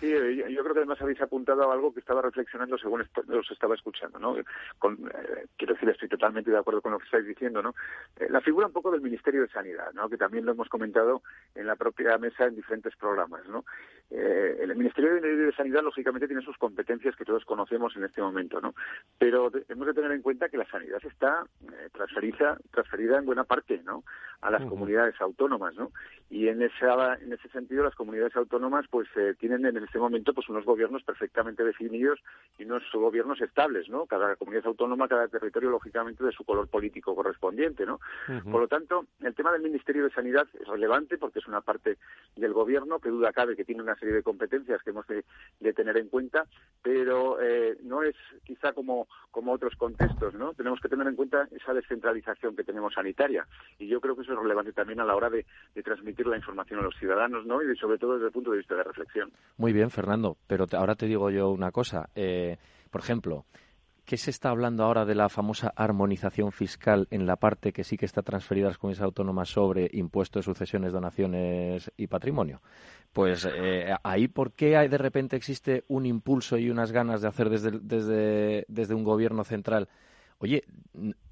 Speaker 15: Sí, eh, yo creo que además habéis apuntado a algo que estaba reflexionando según os estaba escuchando, ¿no? Con, eh, quiero decir, estoy totalmente de acuerdo con lo que estáis diciendo, ¿no? Eh, la figura un poco del Ministerio de Sanidad, ¿no? Que también lo hemos comentado en la propia mesa en diferentes programas, ¿no? el Ministerio de Sanidad, lógicamente, tiene sus competencias que todos conocemos en este momento, ¿no? Pero hemos de tener en cuenta que la sanidad es está eh, transferida, en buena parte ¿no? a las comunidades autónomas. ¿no? Y en, esa, en ese sentido las comunidades autónomas pues eh, tienen en este momento pues unos gobiernos perfectamente definidos y unos gobiernos estables. ¿no? Cada comunidad autónoma, cada territorio lógicamente de su color político correspondiente. ¿no? Por lo tanto, el tema del Ministerio de Sanidad es relevante porque es una parte del gobierno que duda cabe que tiene una serie de competencias que hemos de, tener en cuenta, pero eh, no es quizá como, como otros contextos. ¿no? Tenemos que tener en cuenta esa descentralización que tenemos sanitaria. Y yo creo que eso es relevante también a la hora de, transmitir la información a los ciudadanos, ¿no? Y sobre todo desde el punto de vista de reflexión.
Speaker 13: Muy bien, Fernando. Pero ahora te digo yo una cosa. Eh, por ejemplo, ¿Qué se está hablando ahora de la famosa armonización fiscal en la parte que sí que está transferida a las comunidades autónomas sobre impuestos, sucesiones, donaciones y patrimonio? Pues eh, ahí, ¿por qué hay, de repente existe un impulso y unas ganas de hacer desde, desde, desde un gobierno central Oye,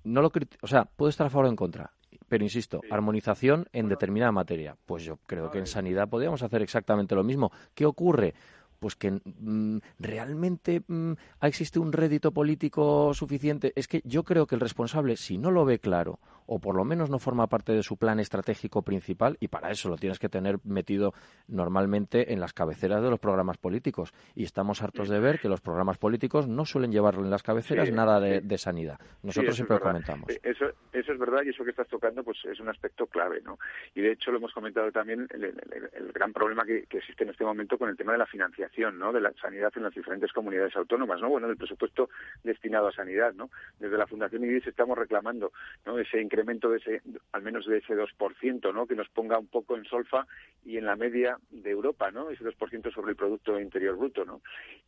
Speaker 13: no lo o sea, puedo estar a favor o en contra, pero insisto, armonización en determinada materia. Pues yo creo que en sanidad podríamos hacer exactamente lo mismo. ¿Qué ocurre? Pues que mm, realmente mm, existe un rédito político suficiente. Es que yo creo que el responsable, si no lo ve claro o por lo menos no forma parte de su plan estratégico principal y para eso lo tienes que tener metido normalmente en las cabeceras de los programas políticos. Y estamos hartos de ver que los programas políticos no suelen llevarlo en las cabeceras nada de, sanidad. Nosotros siempre lo comentamos.
Speaker 15: Eh, eso, eso es verdad y eso que estás tocando pues es un aspecto clave. ¿no? Y de hecho lo hemos comentado también el, gran problema que, existe en este momento con el tema de la financiación gestión ¿no? de la sanidad en las diferentes comunidades autónomas, ¿no? Bueno, del presupuesto destinado a sanidad, ¿no? Desde la Fundación IDIS estamos reclamando ¿no? ese incremento de ese, al menos de ese 2%, ¿no? Que nos ponga un poco en solfa y en la media de Europa, ¿no? Ese 2% sobre el Producto Interior Bruto, ¿no?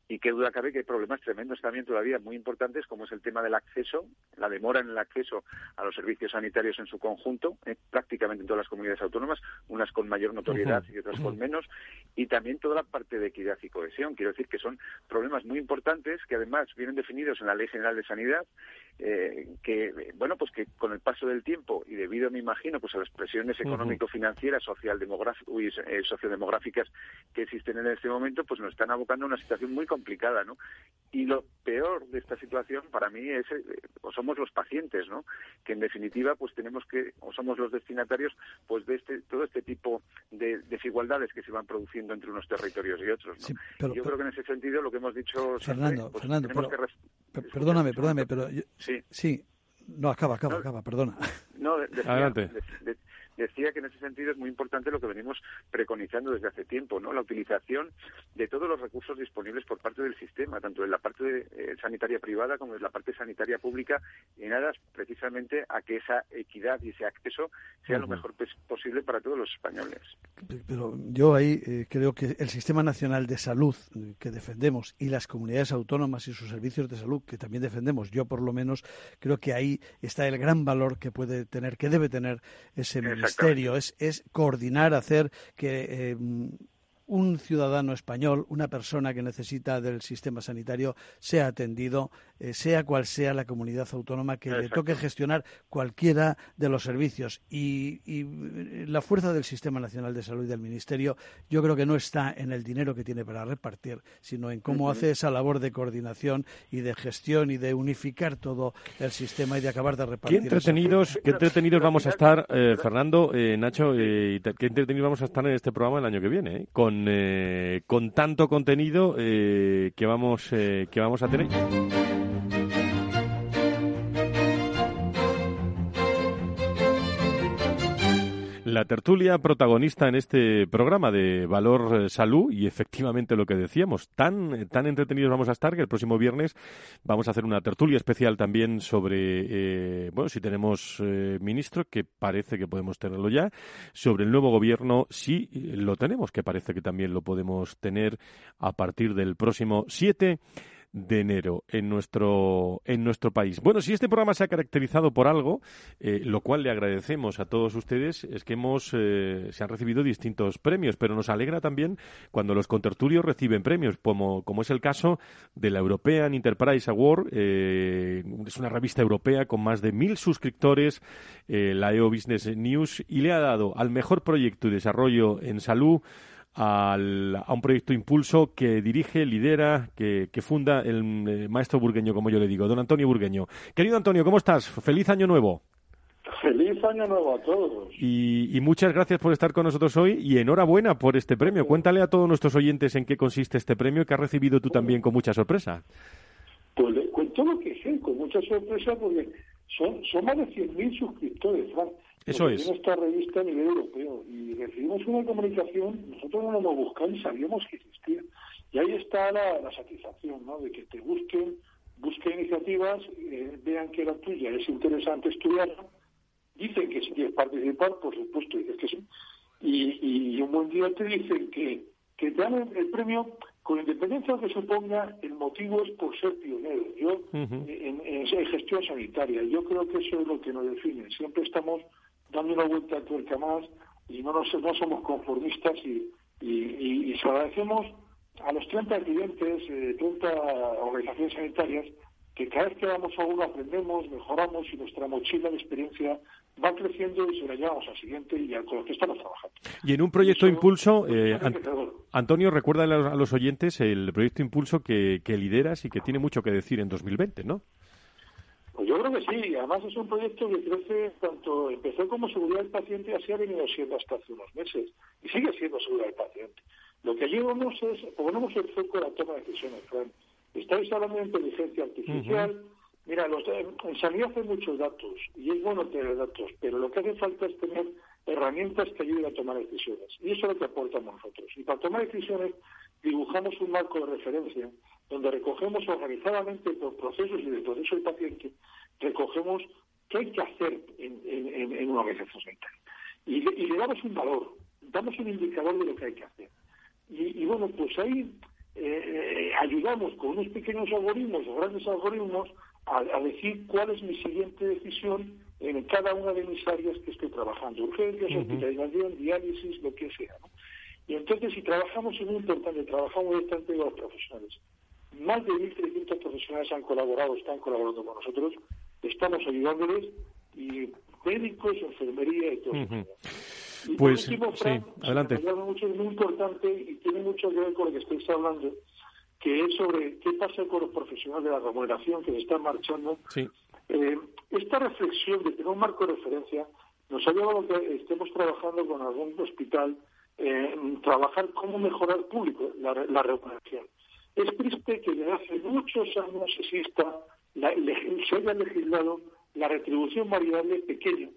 Speaker 15: Y qué duda cabe que hay problemas tremendos también todavía muy importantes, como es el tema del acceso, la demora en el acceso a los servicios sanitarios en su conjunto, eh, prácticamente en todas las comunidades autónomas, unas con mayor notoriedad y otras con menos, y también toda la parte de equidad y cohesión. Quiero decir que son problemas muy importantes que además vienen definidos en la Ley General de Sanidad eh, que bueno pues que con el paso del tiempo y debido me imagino pues a las presiones económico-financieras social eh, sociodemográficas que existen en este momento pues nos están abocando a una situación muy complicada no y lo peor de esta situación para mí es eh, o somos los pacientes no que en definitiva pues tenemos que o somos los destinatarios pues de este todo este tipo de desigualdades que se van produciendo entre unos territorios y otros ¿no? yo creo que en ese sentido lo que hemos dicho
Speaker 14: Fernando pues, Fernando perdóname perdóname pero Sí. Sí. No, acaba, acaba, acaba, perdona.
Speaker 15: No, Adelante. Decía que en ese sentido es muy importante lo que venimos preconizando desde hace tiempo, ¿no? La utilización de todos los recursos disponibles por parte del sistema, tanto en la parte eh, sanitaria privada como en la parte sanitaria pública, en aras precisamente a que esa equidad y ese acceso sea lo mejor posible para todos los españoles.
Speaker 14: Pero yo ahí eh, creo que el Sistema Nacional de Salud eh, que defendemos y las comunidades autónomas y sus servicios de salud que también defendemos, yo por lo menos creo que ahí está el gran valor que puede tener, que debe tener ese ministerio, es, es coordinar, hacer que eh, un ciudadano español, una persona que necesita del sistema sanitario, sea atendido, eh, sea cual sea la comunidad autónoma que le toque gestionar cualquiera de los servicios. Y, eh, la fuerza del Sistema Nacional de Salud y del Ministerio, yo creo que no está en el dinero que tiene para repartir, sino en cómo hace esa labor de coordinación y de gestión y de unificar todo el sistema y de acabar de repartir.
Speaker 2: Qué entretenidos, qué entretenidos vamos a estar, eh, Fernando, Nacho, qué entretenidos vamos a estar en este programa el año que viene, con eh, con, tanto contenido eh, que, vamos, eh, que vamos a tener. La tertulia protagonista en este programa de Valor eh, Salud y efectivamente lo que decíamos, tan, tan entretenidos vamos a estar que el próximo viernes vamos a hacer una tertulia especial también sobre, eh, bueno, si tenemos eh, ministro, que parece que podemos tenerlo ya, sobre el nuevo gobierno, si lo tenemos, que parece que también lo podemos tener a partir del próximo 7 de enero en nuestro, en nuestro país. Bueno, si este programa se ha caracterizado por algo, eh, lo cual le agradecemos a todos ustedes, es que hemos, eh, se han recibido distintos premios, pero nos alegra también cuando los contertulios reciben premios, como, como es el caso de la European Enterprise Award, eh, es una revista europea con más de mil suscriptores, la EO Business News, y le ha dado al mejor proyecto y desarrollo en salud al, a un proyecto impulso que dirige, lidera, que, que funda el eh, maestro burgueño, como yo le digo, don Antonio Burgueño. Querido Antonio, ¿cómo estás? Feliz año nuevo.
Speaker 16: Feliz año nuevo a todos.
Speaker 2: Y, y, muchas gracias por estar con nosotros hoy y enhorabuena por este premio. Cuéntale a todos nuestros oyentes en qué consiste este premio que has recibido tú también con mucha sorpresa.
Speaker 16: Pues le cuento lo que sé, con mucha sorpresa porque son, son más de 100.000 suscriptores.
Speaker 2: Eso es.
Speaker 16: esta revista a nivel europeo y recibimos una comunicación, nosotros no lo buscamos y sabíamos que existía. Y ahí está la, satisfacción, ¿no? De que te busquen, busquen iniciativas, eh, vean que la tuya es interesante estudiarla, dicen que si quieres participar, por supuesto, dices que sí, y, y un buen día te dicen que, que te dan el, premio con independencia de que suponga, el motivo es por ser pionero. Yo, en, en, gestión sanitaria, yo creo que eso es lo que nos define. Siempre estamos dando una vuelta a tuerca más y no, nos, no somos conformistas y, y, y, se agradecemos a los 30 clientes, eh, 30 organizaciones sanitarias, que cada vez que vamos a uno aprendemos, mejoramos y nuestra mochila de experiencia va creciendo y se la llevamos al siguiente y al con lo que estamos trabajando.
Speaker 2: Y en un proyecto Impulso, eh, Antonio, recuerda a los, oyentes el proyecto Impulso que, que lideras y que tiene mucho que decir en 2020, ¿no?
Speaker 16: Pues yo creo que sí, además es un proyecto que crece tanto, empezó como seguridad del paciente y así ha venido siendo hasta hace unos meses y sigue siendo seguridad del paciente. Lo que llevamos es, ponemos el foco en la toma de decisiones, Fran. Estáis hablando de inteligencia artificial. Mira, los, en sanidad hay muchos datos y es bueno tener datos, pero lo que hace falta es tener herramientas que ayuden a tomar decisiones. Y eso es lo que aportamos nosotros. Y para tomar decisiones dibujamos un marco de referencia donde recogemos organizadamente por procesos y de proceso del paciente, recogemos qué hay que hacer en, una organización sanitaria. Y le, damos un valor, damos un indicador de lo que hay que hacer. Y, bueno, pues ahí eh, ayudamos con unos pequeños algoritmos o grandes algoritmos a, decir cuál es mi siguiente decisión en cada una de mis áreas que estoy trabajando, urgencias, hospitalización, diálisis, lo que sea. Y entonces, si trabajamos, es muy importante, trabajamos bastante con los profesionales. Más de 1.300 profesionales han colaborado, están colaborando con nosotros, estamos ayudándoles, y médicos, enfermería y todo
Speaker 2: eso. pues, sí, adelante.
Speaker 16: Mucho, es muy importante y tiene mucho que ver con lo que estáis hablando, que es sobre qué pasa con los profesionales de la remuneración que se están marchando. Eh, esta reflexión de tener un marco de referencia nos ha llevado a que estemos trabajando con algún hospital en trabajar cómo mejorar público la, la remuneración. Es triste que desde hace muchos años exista, la, se haya legislado la retribución variable pequeña,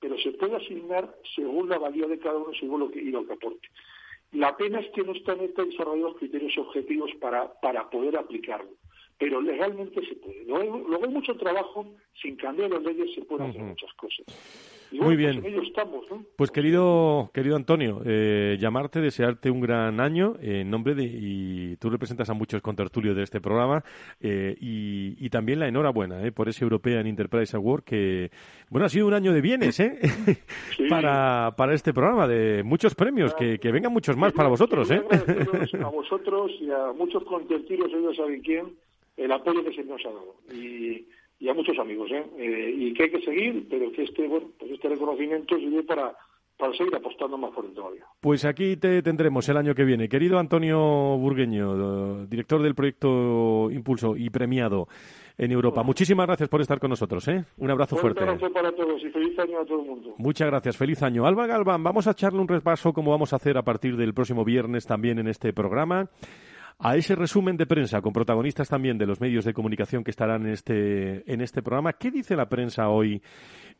Speaker 16: pero se puede asignar según la valía de cada uno, según lo que, y lo que aporte. La pena es que no están desarrollados criterios objetivos para, para poder aplicarlo, pero legalmente se puede. Luego, luego hay mucho trabajo, sin cambiar las leyes se pueden hacer muchas cosas.
Speaker 2: Muy bien. Pues querido, querido Antonio, eh, llamarte, desearte un gran año en nombre de, y tú representas a muchos contertulios de este programa, eh, y, también la enhorabuena eh, por ese European Enterprise Award que, bueno, ha sido un año de bienes ¿eh? para, para este programa, de muchos premios, que, que vengan muchos más para vosotros. ¿eh?
Speaker 16: A vosotros y a muchos contertulios, ellos saben quién, el apoyo que se nos ha dado. Y y a muchos amigos, ¿eh? ¿eh? y que hay que seguir, pero que este, bueno, pues este reconocimiento sirve para, para seguir apostando más fuerte todavía.
Speaker 2: Pues aquí te tendremos el año que viene. Querido Antonio Burgueño, director del proyecto Impulso y premiado en Europa. Muchísimas gracias por estar con nosotros. ¿eh? Un abrazo fuerte.
Speaker 16: Un abrazo para todos y feliz año a todo el mundo.
Speaker 2: Muchas gracias. Feliz año. Alba Galván, vamos a echarle un repaso como vamos a hacer a partir del próximo viernes también en este programa a ese resumen de prensa con protagonistas también de los medios de comunicación que estarán en este, en este programa. ¿Qué dice la prensa hoy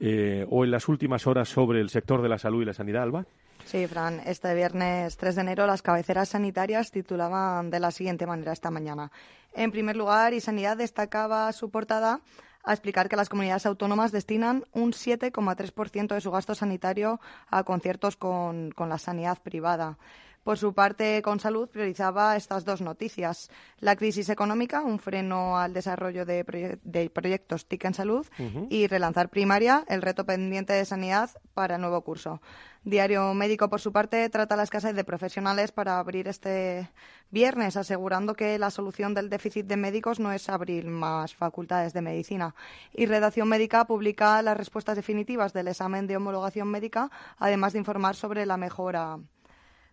Speaker 2: eh, o en las últimas horas sobre el sector de la salud y la sanidad, Alba?
Speaker 3: Sí, Fran, este viernes 3 de enero las cabeceras sanitarias titulaban de la siguiente manera esta mañana. En primer lugar, y Sanidad destacaba su portada a explicar que las comunidades autónomas destinan un 7,3% de su gasto sanitario a conciertos con, con la sanidad privada. Por su parte, con salud priorizaba estas dos noticias. La crisis económica, un freno al desarrollo de, proyectos TIC en salud y relanzar primaria, el reto pendiente de sanidad para el nuevo curso. Diario Médico, por su parte, trata la escasez de profesionales para abrir este viernes, asegurando que la solución del déficit de médicos no es abrir más facultades de medicina. Y Redacción Médica publica las respuestas definitivas del examen de homologación médica, además de informar sobre la mejora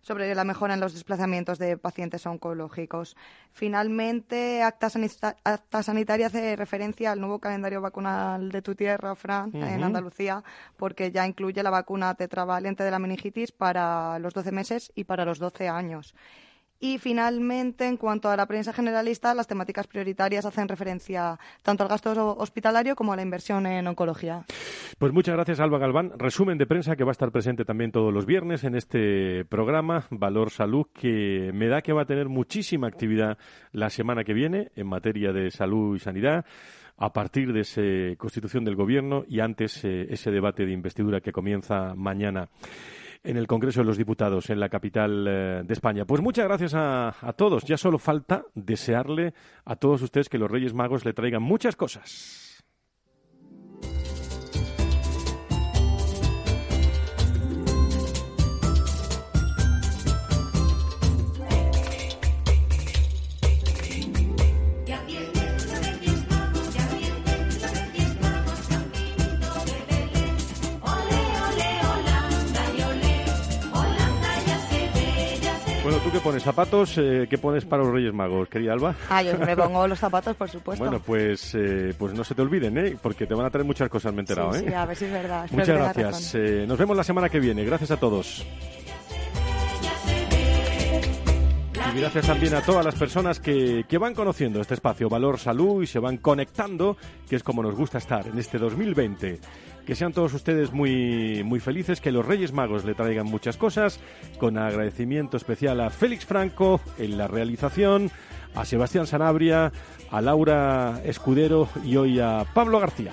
Speaker 3: sobre la mejora en los desplazamientos de pacientes oncológicos. Finalmente, Acta, Sanitaria hace referencia al nuevo calendario vacunal de tu tierra, Fran, en Andalucía, porque ya incluye la vacuna tetravalente de la meningitis para los 12 meses y para los 12 años. Y finalmente, en cuanto a la prensa generalista, las temáticas prioritarias hacen referencia tanto al gasto hospitalario como a la inversión en oncología.
Speaker 2: Pues muchas gracias, Alba Galván. Resumen de prensa que va a estar presente también todos los viernes en este programa, Valor Salud, que me da que va a tener muchísima actividad la semana que viene en materia de salud y sanidad a partir de esa constitución del gobierno y antes eh, ese debate de investidura que comienza mañana en el Congreso de los Diputados, en la capital eh, de España. Pues muchas gracias a, a todos. Ya solo falta desearle a todos ustedes que los Reyes Magos le traigan muchas cosas. ¿Tú qué pones? ¿Zapatos? Eh, ¿Qué pones para los Reyes Magos, querida Alba?
Speaker 3: Ah, yo me pongo los zapatos, por supuesto.
Speaker 2: Bueno, pues, eh, pues no se te olviden, ¿eh? Porque te van a traer muchas cosas, me he enterado,
Speaker 3: ¿eh? Sí, a ver si es verdad.
Speaker 2: Muchas gracias. Eh, nos vemos la semana que viene. Gracias a todos. Y gracias también a todas las personas que, que van conociendo este espacio Valor Salud y se van conectando, que es como nos gusta estar en este 2020. Que sean todos ustedes muy, muy felices, que los Reyes Magos le traigan muchas cosas, con agradecimiento especial a Félix Franco en la realización, a Sebastián Sanabria, a Laura Escudero y hoy a Pablo García.